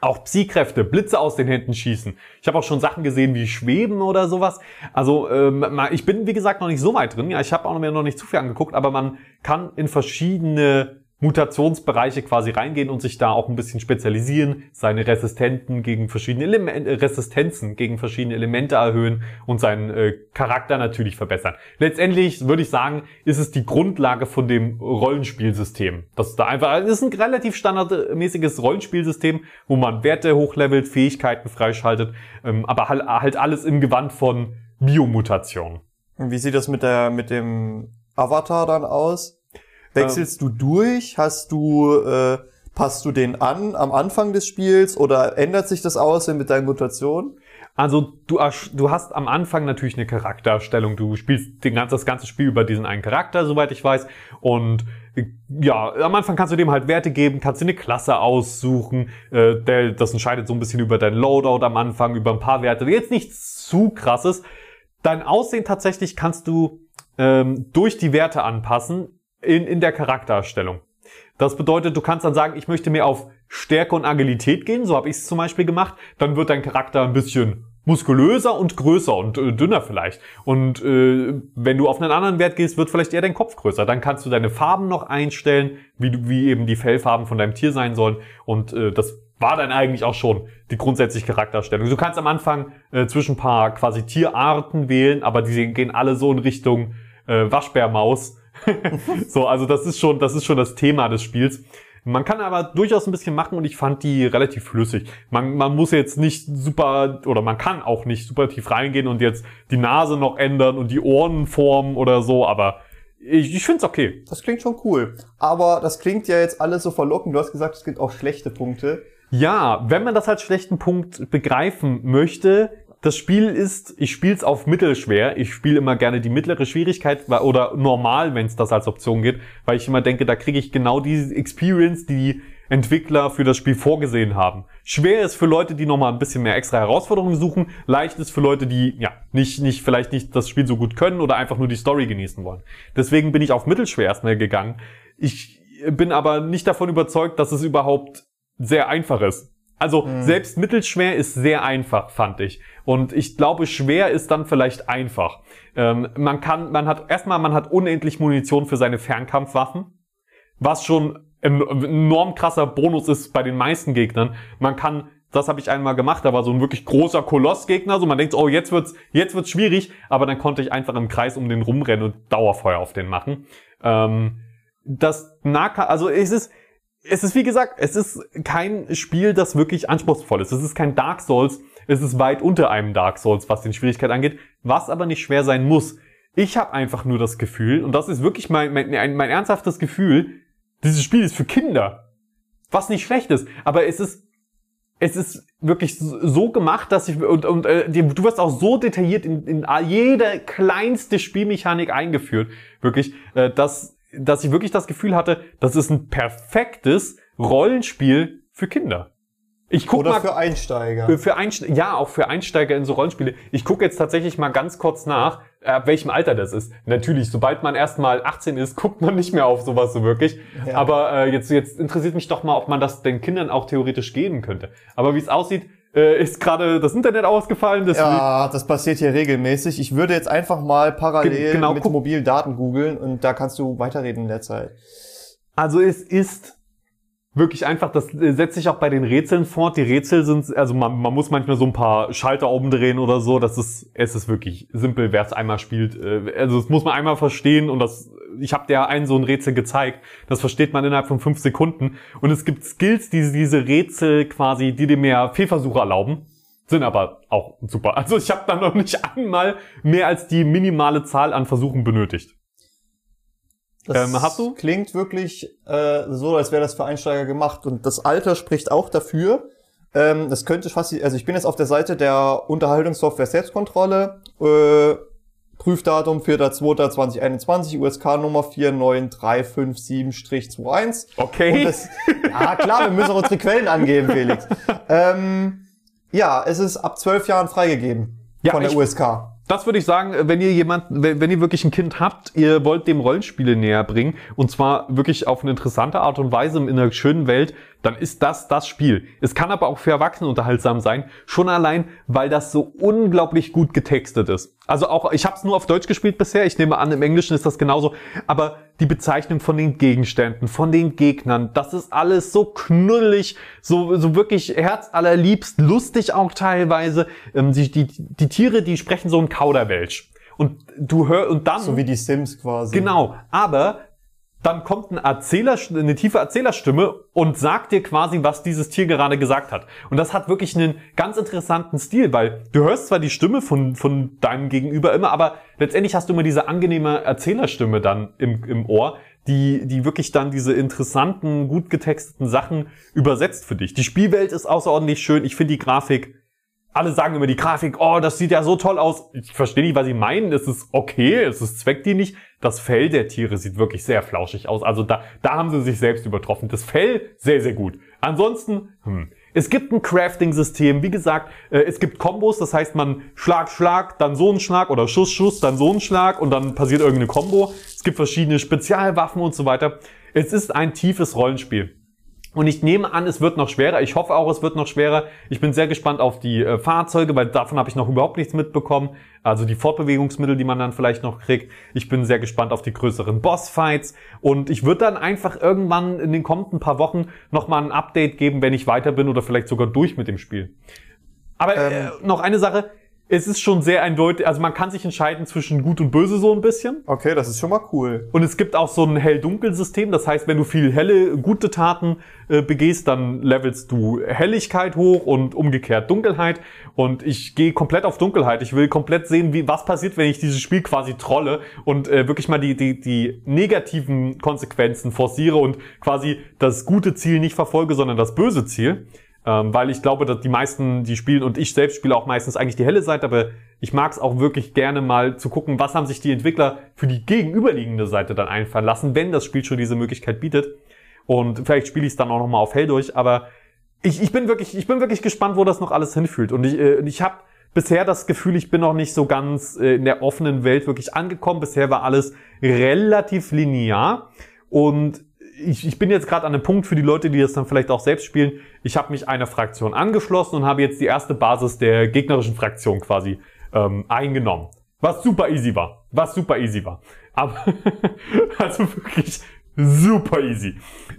auch Psykräfte, Blitze aus den Händen schießen. Ich habe auch schon Sachen gesehen wie Schweben oder sowas. Also ähm, ich bin wie gesagt noch nicht so weit drin. Ja, ich habe auch mir noch nicht zu viel angeguckt, aber man kann in verschiedene Mutationsbereiche quasi reingehen und sich da auch ein bisschen spezialisieren, seine Resistenten gegen verschiedene Elemente, Resistenzen gegen verschiedene Elemente erhöhen und seinen äh, Charakter natürlich verbessern. Letztendlich würde ich sagen, ist es die Grundlage von dem Rollenspielsystem. Das ist da einfach, es ist ein relativ standardmäßiges Rollenspielsystem, wo man Werte hochlevelt, Fähigkeiten freischaltet, ähm, aber halt, halt alles im Gewand von Biomutation. Wie sieht das mit der mit dem Avatar dann aus? Wechselst du durch? Hast du äh, passt du den an am Anfang des Spiels oder ändert sich das Aussehen mit deinen Mutationen? Also du, du hast am Anfang natürlich eine Charakterstellung. Du spielst den ganz, das ganze Spiel über diesen einen Charakter, soweit ich weiß. Und ja, am Anfang kannst du dem halt Werte geben, kannst dir eine Klasse aussuchen. Äh, der, das entscheidet so ein bisschen über dein Loadout am Anfang, über ein paar Werte. Jetzt nichts zu krasses. Dein Aussehen tatsächlich kannst du ähm, durch die Werte anpassen in, in der Charaktererstellung. Das bedeutet, du kannst dann sagen, ich möchte mehr auf Stärke und Agilität gehen, so habe ich es zum Beispiel gemacht. Dann wird dein Charakter ein bisschen muskulöser und größer und äh, dünner vielleicht. Und äh, wenn du auf einen anderen Wert gehst, wird vielleicht eher dein Kopf größer. Dann kannst du deine Farben noch einstellen, wie, du, wie eben die Fellfarben von deinem Tier sein sollen. Und äh, das war dann eigentlich auch schon die grundsätzliche Charakterstellung. Du kannst am Anfang äh, zwischen paar quasi Tierarten wählen, aber die gehen alle so in Richtung äh, Waschbärmaus. so, also das ist schon, das ist schon das Thema des Spiels. Man kann aber durchaus ein bisschen machen und ich fand die relativ flüssig. Man, man muss jetzt nicht super, oder man kann auch nicht super tief reingehen und jetzt die Nase noch ändern und die Ohren formen oder so, aber ich, ich finde es okay. Das klingt schon cool. Aber das klingt ja jetzt alles so verlockend. Du hast gesagt, es gibt auch schlechte Punkte. Ja, wenn man das als schlechten Punkt begreifen möchte, das Spiel ist, ich spiele es auf mittelschwer. Ich spiele immer gerne die mittlere Schwierigkeit oder normal, wenn es das als Option geht, weil ich immer denke, da kriege ich genau diese Experience, die die Entwickler für das Spiel vorgesehen haben. Schwer ist für Leute, die nochmal ein bisschen mehr extra Herausforderungen suchen. Leicht ist für Leute, die ja nicht, nicht vielleicht nicht das Spiel so gut können oder einfach nur die Story genießen wollen. Deswegen bin ich auf mittelschwer erstmal gegangen. Ich bin aber nicht davon überzeugt, dass es überhaupt sehr einfach ist. Also selbst mittelschwer ist sehr einfach, fand ich. Und ich glaube, schwer ist dann vielleicht einfach. Ähm, man kann, man hat erstmal, man hat unendlich Munition für seine Fernkampfwaffen, was schon ein enorm krasser Bonus ist bei den meisten Gegnern. Man kann, das habe ich einmal gemacht, da war so ein wirklich großer Kolossgegner, so man denkt, oh jetzt wird's, jetzt wird's schwierig, aber dann konnte ich einfach im Kreis um den rumrennen und Dauerfeuer auf den machen. Ähm, das Nahka, also es ist, es ist wie gesagt, es ist kein Spiel, das wirklich anspruchsvoll ist. Es ist kein Dark Souls. Es ist weit unter einem Dark Souls, was den Schwierigkeit angeht, was aber nicht schwer sein muss. Ich habe einfach nur das Gefühl, und das ist wirklich mein, mein, mein, ernsthaftes Gefühl, dieses Spiel ist für Kinder. Was nicht schlecht ist, aber es ist es ist wirklich so gemacht, dass ich und, und äh, du wirst auch so detailliert in, in jede kleinste Spielmechanik eingeführt, wirklich, äh, dass dass ich wirklich das Gefühl hatte, das ist ein perfektes Rollenspiel für Kinder. Ich guck Oder mal für Einsteiger. für, für Einste ja, auch für Einsteiger in so Rollenspiele. Ich gucke jetzt tatsächlich mal ganz kurz nach, ab welchem Alter das ist. Natürlich, sobald man erstmal 18 ist, guckt man nicht mehr auf sowas so wirklich. Ja. Aber äh, jetzt, jetzt interessiert mich doch mal, ob man das den Kindern auch theoretisch geben könnte. Aber wie es aussieht, äh, ist gerade das Internet ausgefallen. Das Ja, das passiert hier regelmäßig. Ich würde jetzt einfach mal parallel Ge- genau, mit mobilen Daten googeln und da kannst du weiterreden in der Zeit. Also es ist wirklich einfach, das äh, setzt sich auch bei den Rätseln fort. Die Rätsel sind, also man, man muss manchmal so ein paar Schalter umdrehen oder so. Das ist, es ist wirklich simpel, wer es einmal spielt. Äh, Also das muss man einmal verstehen und das, ich habe dir einen so ein Rätsel gezeigt. Das versteht man innerhalb von fünf Sekunden. Und es gibt Skills, die diese Rätsel quasi, die dir mehr Fehlversuche erlauben. Sind aber auch super. Also ich habe da noch nicht einmal mehr als die minimale Zahl an Versuchen benötigt. Das Ähm, hast du? klingt wirklich äh, so, als wäre das für Einsteiger gemacht. Und das Alter spricht auch dafür. Ähm, das könnte fast, also ich bin jetzt auf der Seite der Unterhaltungssoftware Selbstkontrolle. Äh, Prüfdatum 4.2.2021, USK-Nummer 49357-21. Okay. Das, ja, klar, wir müssen auch unsere Quellen angeben, Felix. ähm, ja, es ist ab zwölf Jahren freigegeben Ja, von der ich- USK. Das würde ich sagen, wenn ihr jemand, wenn, ihr wirklich ein Kind habt, ihr wollt dem Rollenspiele näher bringen und zwar wirklich auf eine interessante Art und Weise in einer schönen Welt, dann ist das das Spiel. Es kann aber auch für Erwachsene unterhaltsam sein, schon allein, weil das so unglaublich gut getextet ist. Also auch, ich habe es nur auf Deutsch gespielt bisher. Ich nehme an, im Englischen ist das genauso. Aber die Bezeichnung von den Gegenständen, von den Gegnern, das ist alles so knuddelig, so, so wirklich herzallerliebst, lustig auch teilweise. Ähm, die, die, die Tiere, die sprechen so ein Kauderwelsch. Und du hörst, und dann. So wie die Sims quasi. Genau, aber dann kommt ein Erzähler, eine tiefe Erzählerstimme und sagt dir quasi, was dieses Tier gerade gesagt hat. Und das hat wirklich einen ganz interessanten Stil, weil du hörst zwar die Stimme von, von deinem Gegenüber immer, aber letztendlich hast du immer diese angenehme Erzählerstimme dann im, im Ohr, die, die wirklich dann diese interessanten, gut getexteten Sachen übersetzt für dich. Die Spielwelt ist außerordentlich schön. Ich finde die Grafik alle sagen immer die Grafik, oh, das sieht ja so toll aus. Ich verstehe nicht, was sie meinen. Es ist okay, es ist zweckdienlich. Das Fell der Tiere sieht wirklich sehr flauschig aus. Also da, da haben sie sich selbst übertroffen. Das Fell sehr, sehr gut. Ansonsten, hm. Es gibt ein Crafting-System, wie gesagt, äh, es gibt Kombos, das heißt man Schlag, Schlag, dann so ein Schlag oder Schuss, Schuss, dann so ein Schlag und dann passiert irgendeine Combo. Es gibt verschiedene Spezialwaffen und so weiter. Es ist ein tiefes Rollenspiel. Und ich nehme an, es wird noch schwerer. Ich hoffe auch, es wird noch schwerer. Ich bin sehr gespannt auf die äh, Fahrzeuge, weil davon habe ich noch überhaupt nichts mitbekommen. Also die Fortbewegungsmittel, die man dann vielleicht noch kriegt. Ich bin sehr gespannt auf die größeren Bossfights. Und ich würde dann einfach irgendwann in den kommenden paar Wochen nochmal ein Update geben, wenn ich weiter bin oder vielleicht sogar durch mit dem Spiel. Aber äh, noch eine Sache. Es ist schon sehr eindeutig, also man kann sich entscheiden zwischen gut und böse so ein bisschen. Okay, das ist schon mal cool. Und es gibt auch so ein Hell-Dunkel-System. Das heißt, wenn du viel helle, gute Taten äh, begehst, dann levelst du Helligkeit hoch und umgekehrt Dunkelheit. Und ich gehe komplett auf Dunkelheit. Ich will komplett sehen, wie was passiert, wenn ich dieses Spiel quasi trolle und äh, wirklich mal die, die, die negativen Konsequenzen forciere und quasi das gute Ziel nicht verfolge, sondern das böse Ziel. Ähm, weil ich glaube, dass die meisten, die spielen und ich selbst spiele auch meistens eigentlich die helle Seite, aber ich mag es auch wirklich gerne mal zu gucken, was haben sich die Entwickler für die gegenüberliegende Seite dann einfallen lassen, wenn das Spiel schon diese Möglichkeit bietet. Und vielleicht spiele ich es dann auch nochmal auf hell durch, aber ich, ich bin wirklich, ich bin wirklich gespannt, wo das noch alles hinführt. Und ich, äh, ich habe bisher das Gefühl, ich bin noch nicht so ganz äh, in der offenen Welt wirklich angekommen. Bisher war alles relativ linear und ich, ich bin jetzt gerade an einem Punkt für die Leute, die das dann vielleicht auch selbst spielen. Ich habe mich einer Fraktion angeschlossen und habe jetzt die erste Basis der gegnerischen Fraktion quasi ähm, eingenommen. Was super easy war. Was super easy war. Aber also wirklich super easy.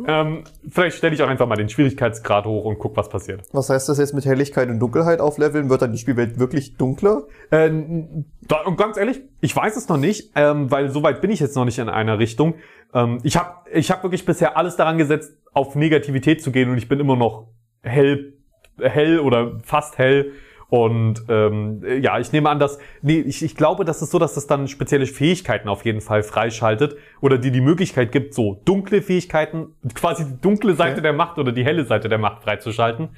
Ähm, vielleicht stelle ich auch einfach mal den Schwierigkeitsgrad hoch und guck, was passiert. Was heißt das jetzt mit Helligkeit und Dunkelheit aufleveln? Wird dann die Spielwelt wirklich dunkler? Ähm, da, und ganz ehrlich, ich weiß es noch nicht, ähm, weil so weit bin ich jetzt noch nicht in einer Richtung. Ähm, ich habe ich hab wirklich bisher alles daran gesetzt, auf Negativität zu gehen und ich bin immer noch hell, hell oder fast hell. Und ähm, ja, ich nehme an, dass nee, ich, ich glaube, das ist so, dass das dann spezielle Fähigkeiten auf jeden Fall freischaltet oder die die Möglichkeit gibt, so dunkle Fähigkeiten, quasi die dunkle Seite Okay. der Macht oder die helle Seite der Macht freizuschalten.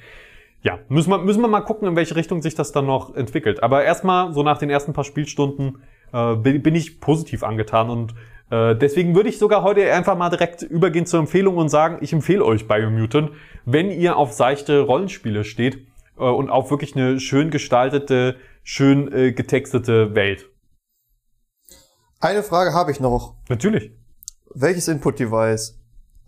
Ja, müssen wir, müssen wir mal gucken, in welche Richtung sich das dann noch entwickelt. Aber erstmal, so nach den ersten paar Spielstunden, äh, bin, bin ich positiv angetan und äh, deswegen würde ich sogar heute einfach mal direkt übergehen zur Empfehlung und sagen, ich empfehle euch Biomutant, wenn ihr auf seichte Rollenspiele steht äh, und auf wirklich eine schön gestaltete, schön äh, getextete Welt. Eine Frage habe ich noch. Natürlich. Welches Input-Device?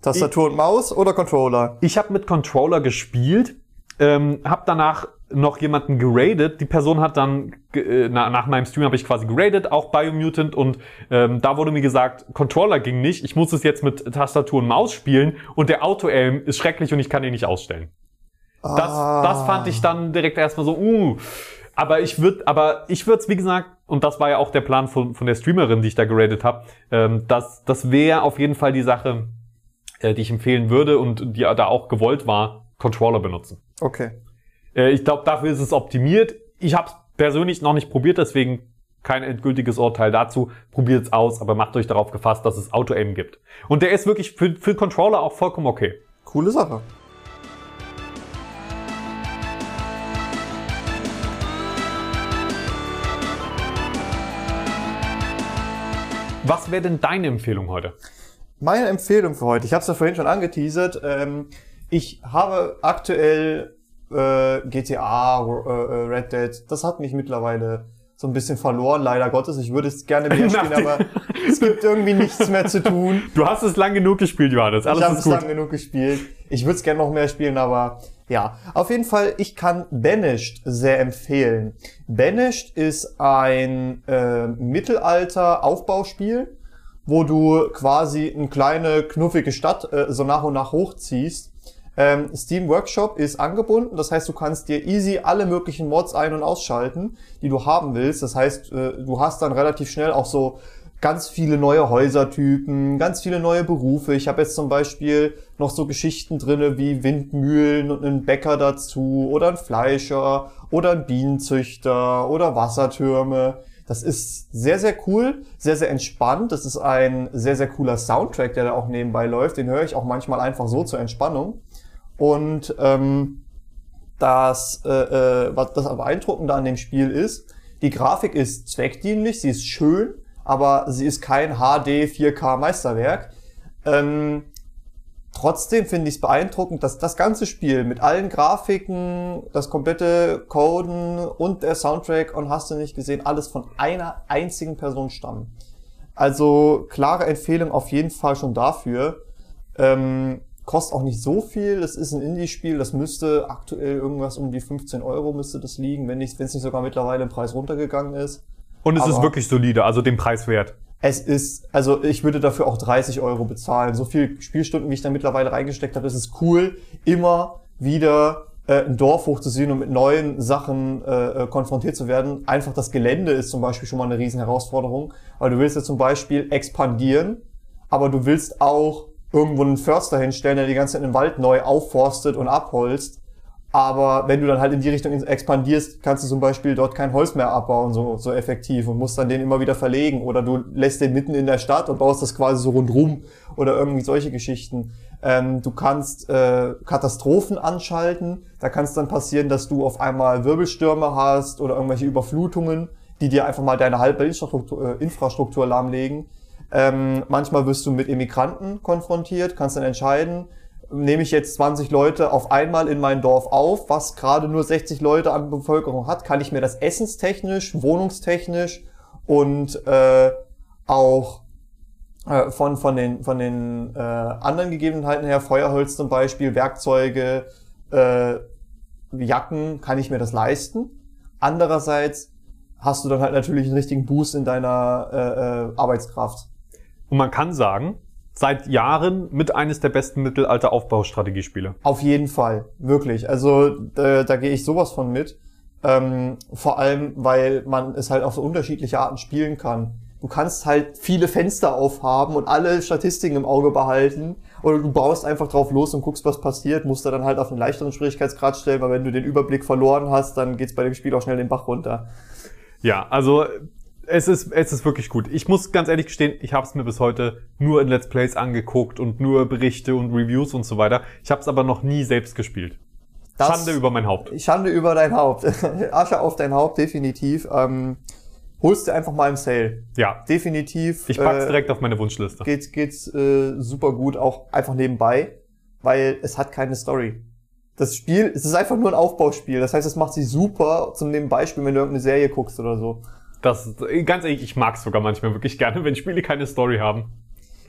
Tastatur und Maus oder Controller? Ich habe mit Controller gespielt, ähm, habe danach noch jemanden geradet. Die Person hat dann, äh, na, nach meinem Stream habe ich quasi geradet, auch Biomutant und ähm, da wurde mir gesagt, Controller ging nicht. Ich muss es jetzt mit Tastatur und Maus spielen und der Auto-Aim ist schrecklich und ich kann ihn nicht ausstellen. Das, Ah. das fand ich dann direkt erstmal so, uh. Aber ich würde, aber ich würde es, wie gesagt, und das war ja auch der Plan von, von der Streamerin, die ich da geradet habe, ähm, das, das wäre auf jeden Fall die Sache, äh, die ich empfehlen würde und die da auch gewollt war, Controller benutzen. Okay. Äh, ich glaube, dafür ist es optimiert. Ich habe es persönlich noch nicht probiert, deswegen kein endgültiges Urteil dazu. Probiert es aus, aber macht euch darauf gefasst, dass es Auto-Aim gibt. Und der ist wirklich für, für Controller auch vollkommen okay. Coole Sache. Was wäre denn deine Empfehlung heute? Meine Empfehlung für heute, ich habe es ja vorhin schon angeteasert, ähm, ich habe aktuell äh, GTA, äh, äh, Red Dead, das hat mich mittlerweile so ein bisschen verloren, leider Gottes. Ich würde es gerne mehr spielen, aber es gibt irgendwie nichts mehr zu tun. Du hast es lang genug gespielt, Johannes. ich Alles habe ist es lang genug gespielt. Ich würde es gerne noch mehr spielen, aber ja. Auf jeden Fall, ich kann Banished sehr empfehlen. Banished ist ein äh, Mittelalter-Aufbauspiel, wo du quasi eine kleine, knuffige Stadt äh, so nach und nach hochziehst. Ähm, Steam Workshop ist angebunden, das heißt, du kannst dir easy alle möglichen Mods ein- und ausschalten, die du haben willst. Das heißt, äh, du hast dann relativ schnell auch so ganz viele neue Häusertypen, ganz viele neue Berufe. Ich habe jetzt zum Beispiel noch so Geschichten drinne wie Windmühlen und einen Bäcker dazu oder ein Fleischer oder ein Bienenzüchter oder Wassertürme. Das ist sehr, sehr cool, sehr, sehr entspannt. Das ist ein sehr, sehr cooler Soundtrack, der da auch nebenbei läuft. Den höre ich auch manchmal einfach so zur Entspannung. Und ähm, das, äh, äh, was das Beeindruckende an dem Spiel ist, die Grafik ist zweckdienlich, sie ist schön, aber sie ist kein HD 4K Meisterwerk. Ähm, trotzdem finde ich es beeindruckend, dass das ganze Spiel mit allen Grafiken, das komplette Coden und der Soundtrack und hast du nicht gesehen, alles von einer einzigen Person stammen. Also klare Empfehlung auf jeden Fall schon dafür. Ähm, kostet auch nicht so viel. Das ist ein Indie-Spiel. Das müsste aktuell irgendwas um die 15 Euro müsste das liegen, wenn es nicht sogar mittlerweile im Preis runtergegangen ist. Und es ist Aber- wirklich solide, also den Preis wert. Es ist, also ich würde dafür auch 30 Euro bezahlen. So viel Spielstunden, wie ich da mittlerweile reingesteckt habe, es ist cool, immer wieder äh, ein Dorf hochzusehen und mit neuen Sachen äh, äh, konfrontiert zu werden. Einfach das Gelände ist zum Beispiel schon mal eine riesen Herausforderung, weil du willst ja zum Beispiel expandieren, aber du willst auch irgendwo einen Förster hinstellen, der die ganze Zeit den Wald neu aufforstet und abholzt. Aber wenn du dann halt in die Richtung expandierst, kannst du zum Beispiel dort kein Holz mehr abbauen, so, so effektiv und musst dann den immer wieder verlegen. Oder du lässt den mitten in der Stadt und baust das quasi so rundrum oder irgendwie solche Geschichten. Ähm, du kannst äh, Katastrophen anschalten. Da kann es dann passieren, dass du auf einmal Wirbelstürme hast oder irgendwelche Überflutungen, die dir einfach mal deine halbe Infrastruktur, äh, Infrastruktur lahmlegen. Ähm, manchmal wirst du mit Immigranten konfrontiert, kannst dann entscheiden, nehme ich jetzt 20 Leute auf einmal in mein Dorf auf, was gerade nur 60 Leute an Bevölkerung hat, kann ich mir das essenstechnisch, wohnungstechnisch und äh, auch äh, von, von den, von den äh, anderen Gegebenheiten her, Feuerholz zum Beispiel, Werkzeuge, äh, Jacken, kann ich mir das leisten. Andererseits hast du dann halt natürlich einen richtigen Boost in deiner äh, äh, Arbeitskraft. Und man kann sagen, seit Jahren mit eines der besten Mittelalter-Aufbaustrategiespiele. Auf jeden Fall, wirklich. Also da, da gehe ich sowas von mit. Ähm, vor allem, weil man es halt auf so unterschiedliche Arten spielen kann. Du kannst halt viele Fenster aufhaben und alle Statistiken im Auge behalten. Oder du baust einfach drauf los und guckst, was passiert, musst du dann halt auf einen leichteren Schwierigkeitsgrad stellen, weil wenn du den Überblick verloren hast, dann geht's bei dem Spiel auch schnell den Bach runter. Ja, also es ist, es ist wirklich gut. Ich muss ganz ehrlich gestehen, ich habe es mir bis heute nur in Let's Plays angeguckt und nur Berichte und Reviews und so weiter. Ich habe es aber noch nie selbst gespielt. Das- Schande über mein Haupt. Schande über dein Haupt. Asche auf dein Haupt, definitiv. Ähm, holst dir einfach mal im Sale. Ja, Definitiv. ich pack's äh, direkt auf meine Wunschliste. geht's, geht's äh, super gut, auch einfach nebenbei, weil es hat keine Story. Das Spiel, es ist einfach nur ein Aufbauspiel. Das heißt, es macht sich super zum Nebenbeispiel, wenn du irgendeine Serie guckst oder so. Das, ganz ehrlich, ich mag es sogar manchmal wirklich gerne, wenn Spiele keine Story haben.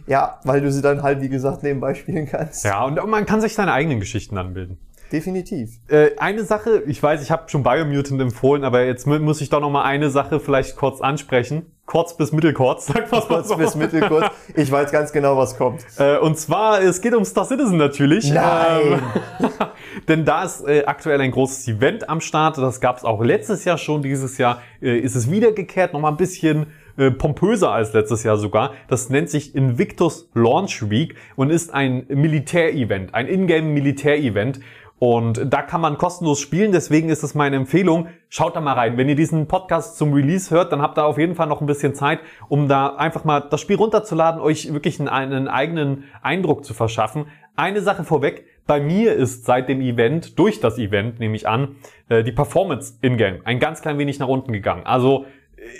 Ja, weil du sie dann halt, wie gesagt, nebenbei spielen kannst. Ja, und man kann sich seine eigenen Geschichten anbilden. Definitiv. Äh, eine Sache, ich weiß, ich habe schon Biomutant empfohlen, aber jetzt mu- muss ich doch noch mal eine Sache vielleicht kurz ansprechen. Kurz bis mittelkurz, sag mal Kurz so. bis mittelkurz. Ich weiß ganz genau, was kommt. Äh, und zwar, es geht um Star Citizen natürlich. Nein. Ähm, denn da ist äh, aktuell ein großes Event am Start. Das gab es auch letztes Jahr schon. Dieses Jahr äh, ist es wiedergekehrt, nochmal ein bisschen äh, pompöser als letztes Jahr sogar. Das nennt sich Invictus Launch Week und ist ein Militärevent, ein Ingame-Militärevent. Und da kann man kostenlos spielen, deswegen ist es meine Empfehlung, schaut da mal rein. Wenn ihr diesen Podcast zum Release hört, dann habt ihr auf jeden Fall noch ein bisschen Zeit, um da einfach mal das Spiel runterzuladen, euch wirklich einen, einen eigenen Eindruck zu verschaffen. Eine Sache vorweg, bei mir ist seit dem Event, durch das Event nehme ich an, äh, die Performance in-game ein ganz klein wenig nach unten gegangen. Also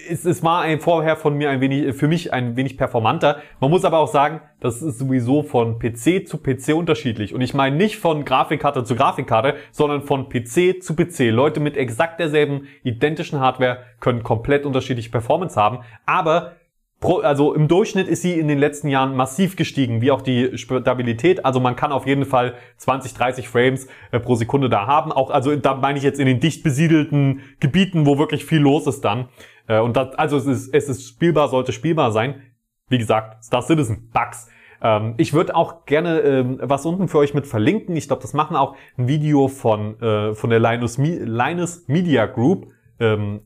es, es war ein, vorher von mir ein wenig, für mich ein wenig performanter. Man muss aber auch sagen, das ist sowieso von PC zu PC unterschiedlich. Und ich meine nicht von Grafikkarte zu Grafikkarte, sondern von PC zu PC. Leute mit exakt derselben identischen Hardware können komplett unterschiedliche Performance haben. Aber Pro, also im Durchschnitt ist sie in den letzten Jahren massiv gestiegen, wie auch die Stabilität. Also man kann auf jeden Fall 20, 30 Frames äh, pro Sekunde da haben. Auch, also da meine ich jetzt in den dicht besiedelten Gebieten, wo wirklich viel los ist dann. Äh, und das, also es ist, es ist spielbar, sollte spielbar sein. Wie gesagt, Star Citizen, Bugs. Ähm, ich würde auch gerne ähm, was unten für euch mit verlinken. Ich glaube, das machen auch ein Video von, äh, von der Linus, Mi Linus Media Group. Ähm,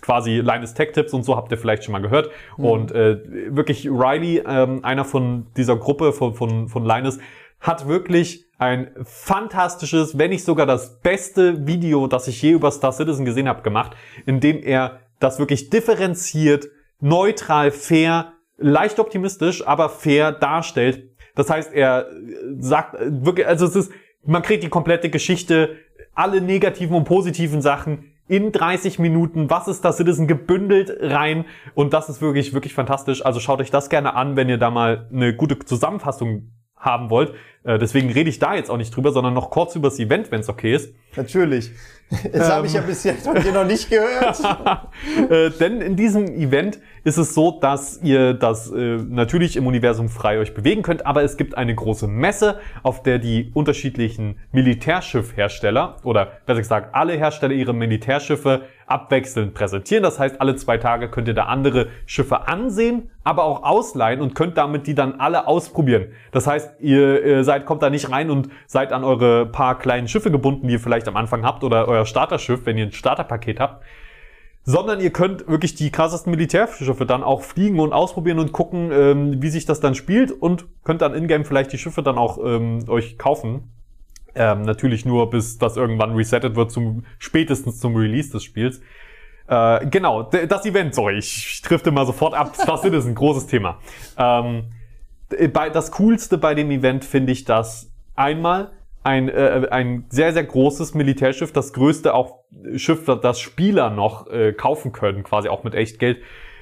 quasi Linus Tech Tips und so habt ihr vielleicht schon mal gehört. Und äh, wirklich Riley, ähm, einer von dieser Gruppe von, von, von Linus, hat wirklich ein fantastisches, wenn nicht sogar das beste Video, das ich je über Star Citizen gesehen habe, gemacht, in dem er das wirklich differenziert, neutral, fair, leicht optimistisch, aber fair darstellt. Das heißt, er sagt äh, wirklich, also es ist, man kriegt die komplette Geschichte, alle negativen und positiven Sachen in 30 Minuten, was ist das Citizen gebündelt rein und das ist wirklich, wirklich fantastisch. Also schaut euch das gerne an, wenn ihr da mal eine gute Zusammenfassung haben wollt. Äh, deswegen rede ich da jetzt auch nicht drüber, sondern noch kurz über das Event, wenn es okay ist. Natürlich. Das habe ich ja bis jetzt von dir noch nicht gehört. äh, denn in diesem Event ist es so, dass ihr das äh, natürlich im Universum frei euch bewegen könnt, aber es gibt eine große Messe, auf der die unterschiedlichen Militärschiffhersteller oder besser gesagt alle Hersteller ihre Militärschiffe abwechselnd präsentieren. Das heißt, alle zwei Tage könnt ihr da andere Schiffe ansehen, aber auch ausleihen und könnt damit die dann alle ausprobieren. Das heißt, ihr, ihr seid, kommt da nicht rein und seid an eure paar kleinen Schiffe gebunden, die ihr vielleicht am Anfang habt oder euer Starterschiff, wenn ihr ein Starterpaket habt sondern ihr könnt wirklich die krassesten Militärschiffe dann auch fliegen und ausprobieren und gucken, ähm, wie sich das dann spielt und könnt dann in-game vielleicht die Schiffe dann auch ähm, euch kaufen. Ähm, natürlich nur, bis das irgendwann resettet wird, zum spätestens zum Release des Spiels. Äh, genau, das Event, sorry, ich, ich trifte mal sofort ab. Ist ein großes Thema. Ähm, das Coolste bei dem Event finde ich, dass einmal ein, äh, ein sehr, sehr großes Militärschiff, das größte auch Schiff, das- das Spieler noch äh, kaufen können, quasi auch mit echt Geld.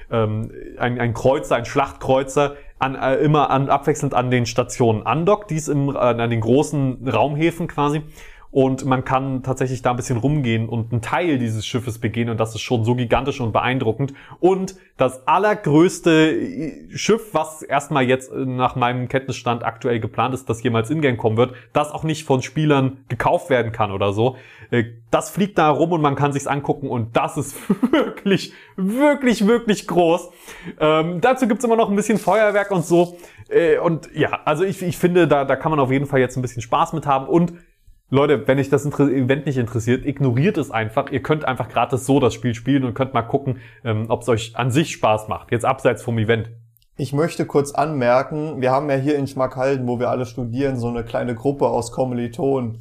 Ähm, ein, ein Kreuzer, ein Schlachtkreuzer, an, äh, immer an, abwechselnd an den Stationen andockt, dies im, äh, an den großen Raumhäfen quasi. Und man kann tatsächlich da ein bisschen rumgehen und einen Teil dieses Schiffes begehen und das ist schon so gigantisch und beeindruckend. Und das allergrößte äh, Schiff, was erstmal jetzt äh, nach meinem Kenntnisstand aktuell geplant ist, das jemals in-game kommen wird, das auch nicht von Spielern gekauft werden kann oder so. Äh, Das fliegt da rum und man kann sich's angucken und das ist wirklich, wirklich, wirklich groß. Ähm, dazu gibt's immer noch ein bisschen Feuerwerk und so. Äh, und ja, also ich, ich finde, da, da kann man auf jeden Fall jetzt ein bisschen Spaß mit haben und Leute, wenn euch das Event nicht interessiert, ignoriert es einfach. Ihr könnt einfach gratis so das Spiel spielen und könnt mal gucken, ähm, ob es euch an sich Spaß macht. Jetzt abseits vom Event. Ich möchte kurz anmerken, wir haben ja hier in Schmackhalden, wo wir alle studieren, so eine kleine Gruppe aus Kommilitonen.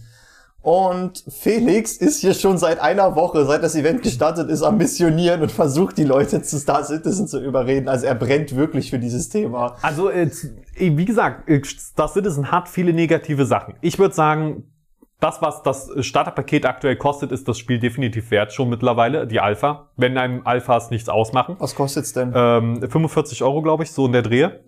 Und Felix ist hier schon seit einer Woche, seit das Event gestartet ist, am Missionieren und versucht, die Leute zu Star Citizen zu überreden. Also er brennt wirklich für dieses Thema. Also, äh, wie gesagt, äh, Star Citizen hat viele negative Sachen. Ich würde sagen, das, was das Starterpaket aktuell kostet, ist das Spiel definitiv wert, schon mittlerweile, die Alpha. Wenn einem Alphas nichts ausmachen. Was kostet's denn? Ähm, 45 Euro, glaube ich, so in der Drehe.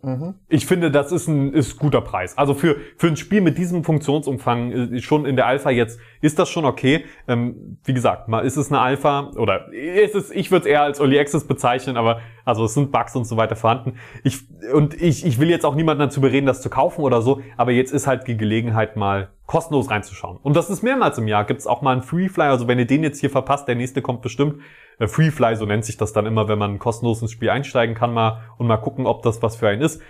Ich finde, das ist ein ist guter Preis. Also für, für ein Spiel mit diesem Funktionsumfang, äh, schon in der Alpha jetzt, ist das schon okay. Ähm, wie gesagt, mal ist es eine Alpha oder ist es, ich würde es eher als Early Access bezeichnen, aber also es sind Bugs und so weiter vorhanden. Ich, und ich, ich will jetzt auch niemanden dazu bereden, das zu kaufen oder so, aber jetzt ist halt die Gelegenheit mal kostenlos reinzuschauen. Und das ist mehrmals im Jahr. Gibt's auch mal einen Freefly, also wenn ihr den jetzt hier verpasst, der nächste kommt bestimmt. Äh, Freefly, so nennt sich das dann immer, wenn man kostenlos ins Spiel einsteigen kann mal und mal gucken, ob das was für einen ist.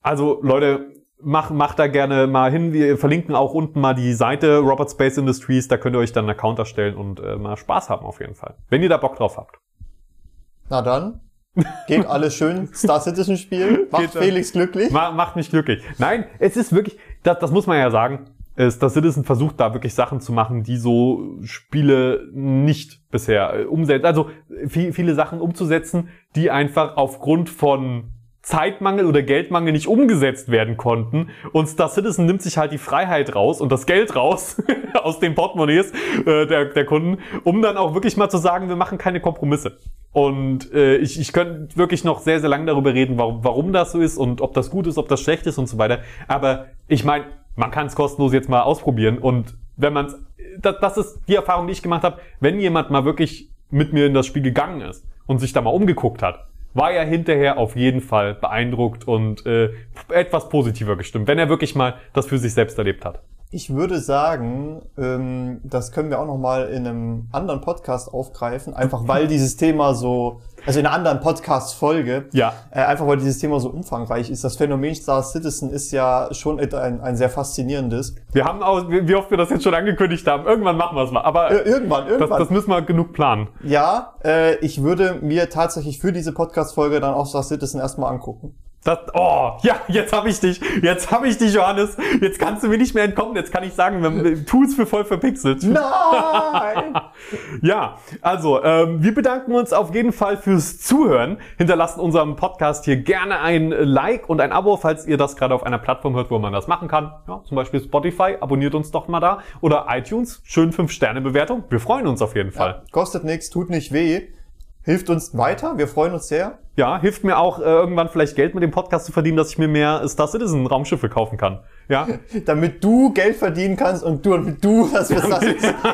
Also Leute, mach, macht da gerne mal hin. Wir verlinken auch unten mal die Seite Robert Space Industries, da könnt ihr euch dann einen Account erstellen und äh, mal Spaß haben auf jeden Fall. Wenn ihr da Bock drauf habt. Na dann. Geht alles schön. Star Citizen Spiel. Macht Geht. Felix glücklich. Ma macht mich glücklich. Nein, es ist wirklich, das, das muss man ja sagen, äh, Star Citizen versucht da wirklich Sachen zu machen, die so Spiele nicht bisher äh, umsetzen. Also viel, viele Sachen umzusetzen, die einfach aufgrund von Zeitmangel oder Geldmangel nicht umgesetzt werden konnten. Und Star Citizen nimmt sich halt die Freiheit raus und das Geld raus aus den Portemonnaies äh, der, der Kunden, um dann auch wirklich mal zu sagen, wir machen keine Kompromisse. Und äh, ich, ich könnte wirklich noch sehr, sehr lange darüber reden, warum, warum das so ist und ob das gut ist, ob das schlecht ist und so weiter. Aber ich meine, man kann es kostenlos jetzt mal ausprobieren. Und wenn man das, das ist die Erfahrung, die ich gemacht habe, wenn jemand mal wirklich mit mir in das Spiel gegangen ist und sich da mal umgeguckt hat, war er hinterher auf jeden Fall beeindruckt und äh, etwas positiver gestimmt, wenn er wirklich mal das für sich selbst erlebt hat. Ich würde sagen, ähm, das können wir auch noch mal in einem anderen Podcast aufgreifen, einfach weil dieses Thema so, also in einer anderen Podcast-Folge, Ja. äh, einfach weil dieses Thema so umfangreich ist. Das Phänomen Star Citizen ist ja schon ein, ein sehr faszinierendes. Wir haben auch, wie oft wir das jetzt schon angekündigt haben, irgendwann machen wir es mal. Aber Äh, irgendwann, das, irgendwann. das müssen wir genug planen. ja, äh, ich würde mir tatsächlich für diese Podcast-Folge dann auch Star Citizen erstmal angucken. Das, oh, ja, jetzt habe ich dich. Jetzt habe ich dich, Johannes. Jetzt kannst du mir nicht mehr entkommen. Jetzt kann ich sagen, wir- tu es für voll verpixelt. Nein! Ja, also ähm, wir bedanken uns auf jeden Fall fürs Zuhören. Hinterlasst unserem Podcast hier gerne ein Like und ein Abo, falls ihr das gerade auf einer Plattform hört, wo man das machen kann. Ja, zum Beispiel Spotify. Abonniert uns doch mal da. Oder iTunes. Schön 5-Sterne-Bewertung. Wir freuen uns auf jeden Fall. Kostet nichts, tut nicht weh, hilft uns weiter, wir freuen uns sehr. Ja, hilft mir auch äh, irgendwann vielleicht Geld mit dem Podcast zu verdienen, dass ich mir mehr Star Citizen Raumschiffe kaufen kann. Ja, Damit du Geld verdienen kannst und du, damit du das Star Citizen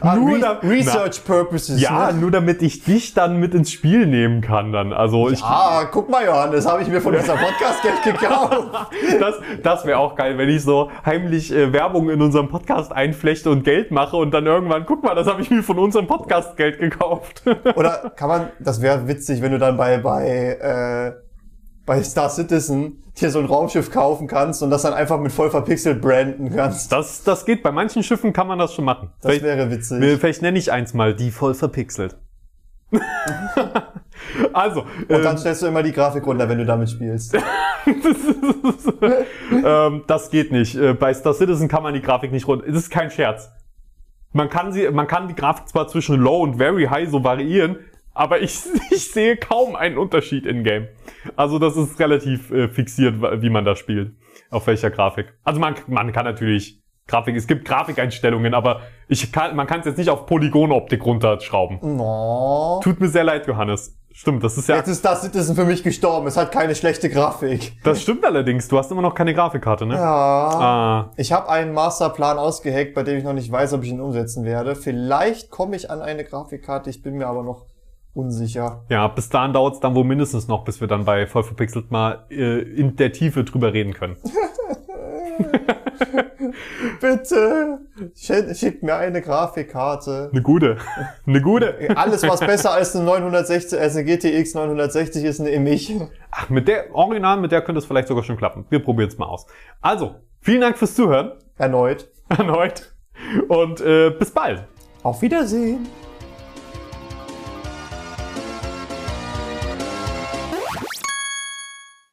Ah, Nur Re da- Research Purposes. ja, Ne? nur damit ich dich dann mit ins Spiel nehmen kann dann. Also ich, Ah, guck mal, Johannes, habe ich mir von unserem Podcast Geld gekauft. das, das wäre auch geil, wenn ich so heimlich äh, Werbung in unserem Podcast einflechte und Geld mache und dann irgendwann, guck mal, das habe ich mir von unserem Podcast Geld gekauft. Oder kann man, das wäre witzig, wenn du dann bei, bei, äh, bei Star Citizen dir so ein Raumschiff kaufen kannst und das dann einfach mit voll verpixelt branden kannst. Das, das geht. Bei manchen Schiffen kann man das schon machen. Das vielleicht, wäre witzig. vielleicht nenne ich eins mal die voll verpixelt. also, Und dann stellst du immer die Grafik runter, wenn du damit spielst. ähm, das geht nicht. Äh, Bei Star Citizen kann man die Grafik nicht runter. Es ist kein Scherz. Man kann sie, man kann die Grafik zwar zwischen Low und Very High so variieren, aber ich, ich sehe kaum einen Unterschied in Game. Also das ist relativ äh, fixiert, wie man da spielt. Auf welcher Grafik. Also man, man kann natürlich Grafik, es gibt Grafikeinstellungen, aber ich kann, man kann es jetzt nicht auf Polygonoptik runterschrauben. No. Tut mir sehr leid, Johannes. Stimmt, das ist ja, Jetzt ist Star Citizen für mich gestorben. Es hat keine schlechte Grafik. das stimmt allerdings. Du hast immer noch keine Grafikkarte, ne? Ja. Ah, Ich habe einen Masterplan ausgeheckt, bei dem ich noch nicht weiß, ob ich ihn umsetzen werde. Vielleicht komme ich an eine Grafikkarte, ich bin mir aber noch unsicher. Ja, bis dahin dauert es dann wohl mindestens noch, bis wir dann bei voll verpixelt mal äh, in der Tiefe drüber reden können. Bitte, schick, schick mir eine Grafikkarte. Eine gute. Eine gute. Alles, was besser als eine 960, als eine GTX 960 ist, nehme ich. Ach, mit der Original, mit der könnte es vielleicht sogar schon klappen. Wir probieren es mal aus. Also, vielen Dank fürs Zuhören Erneut. erneut und äh, bis bald. Auf Wiedersehen.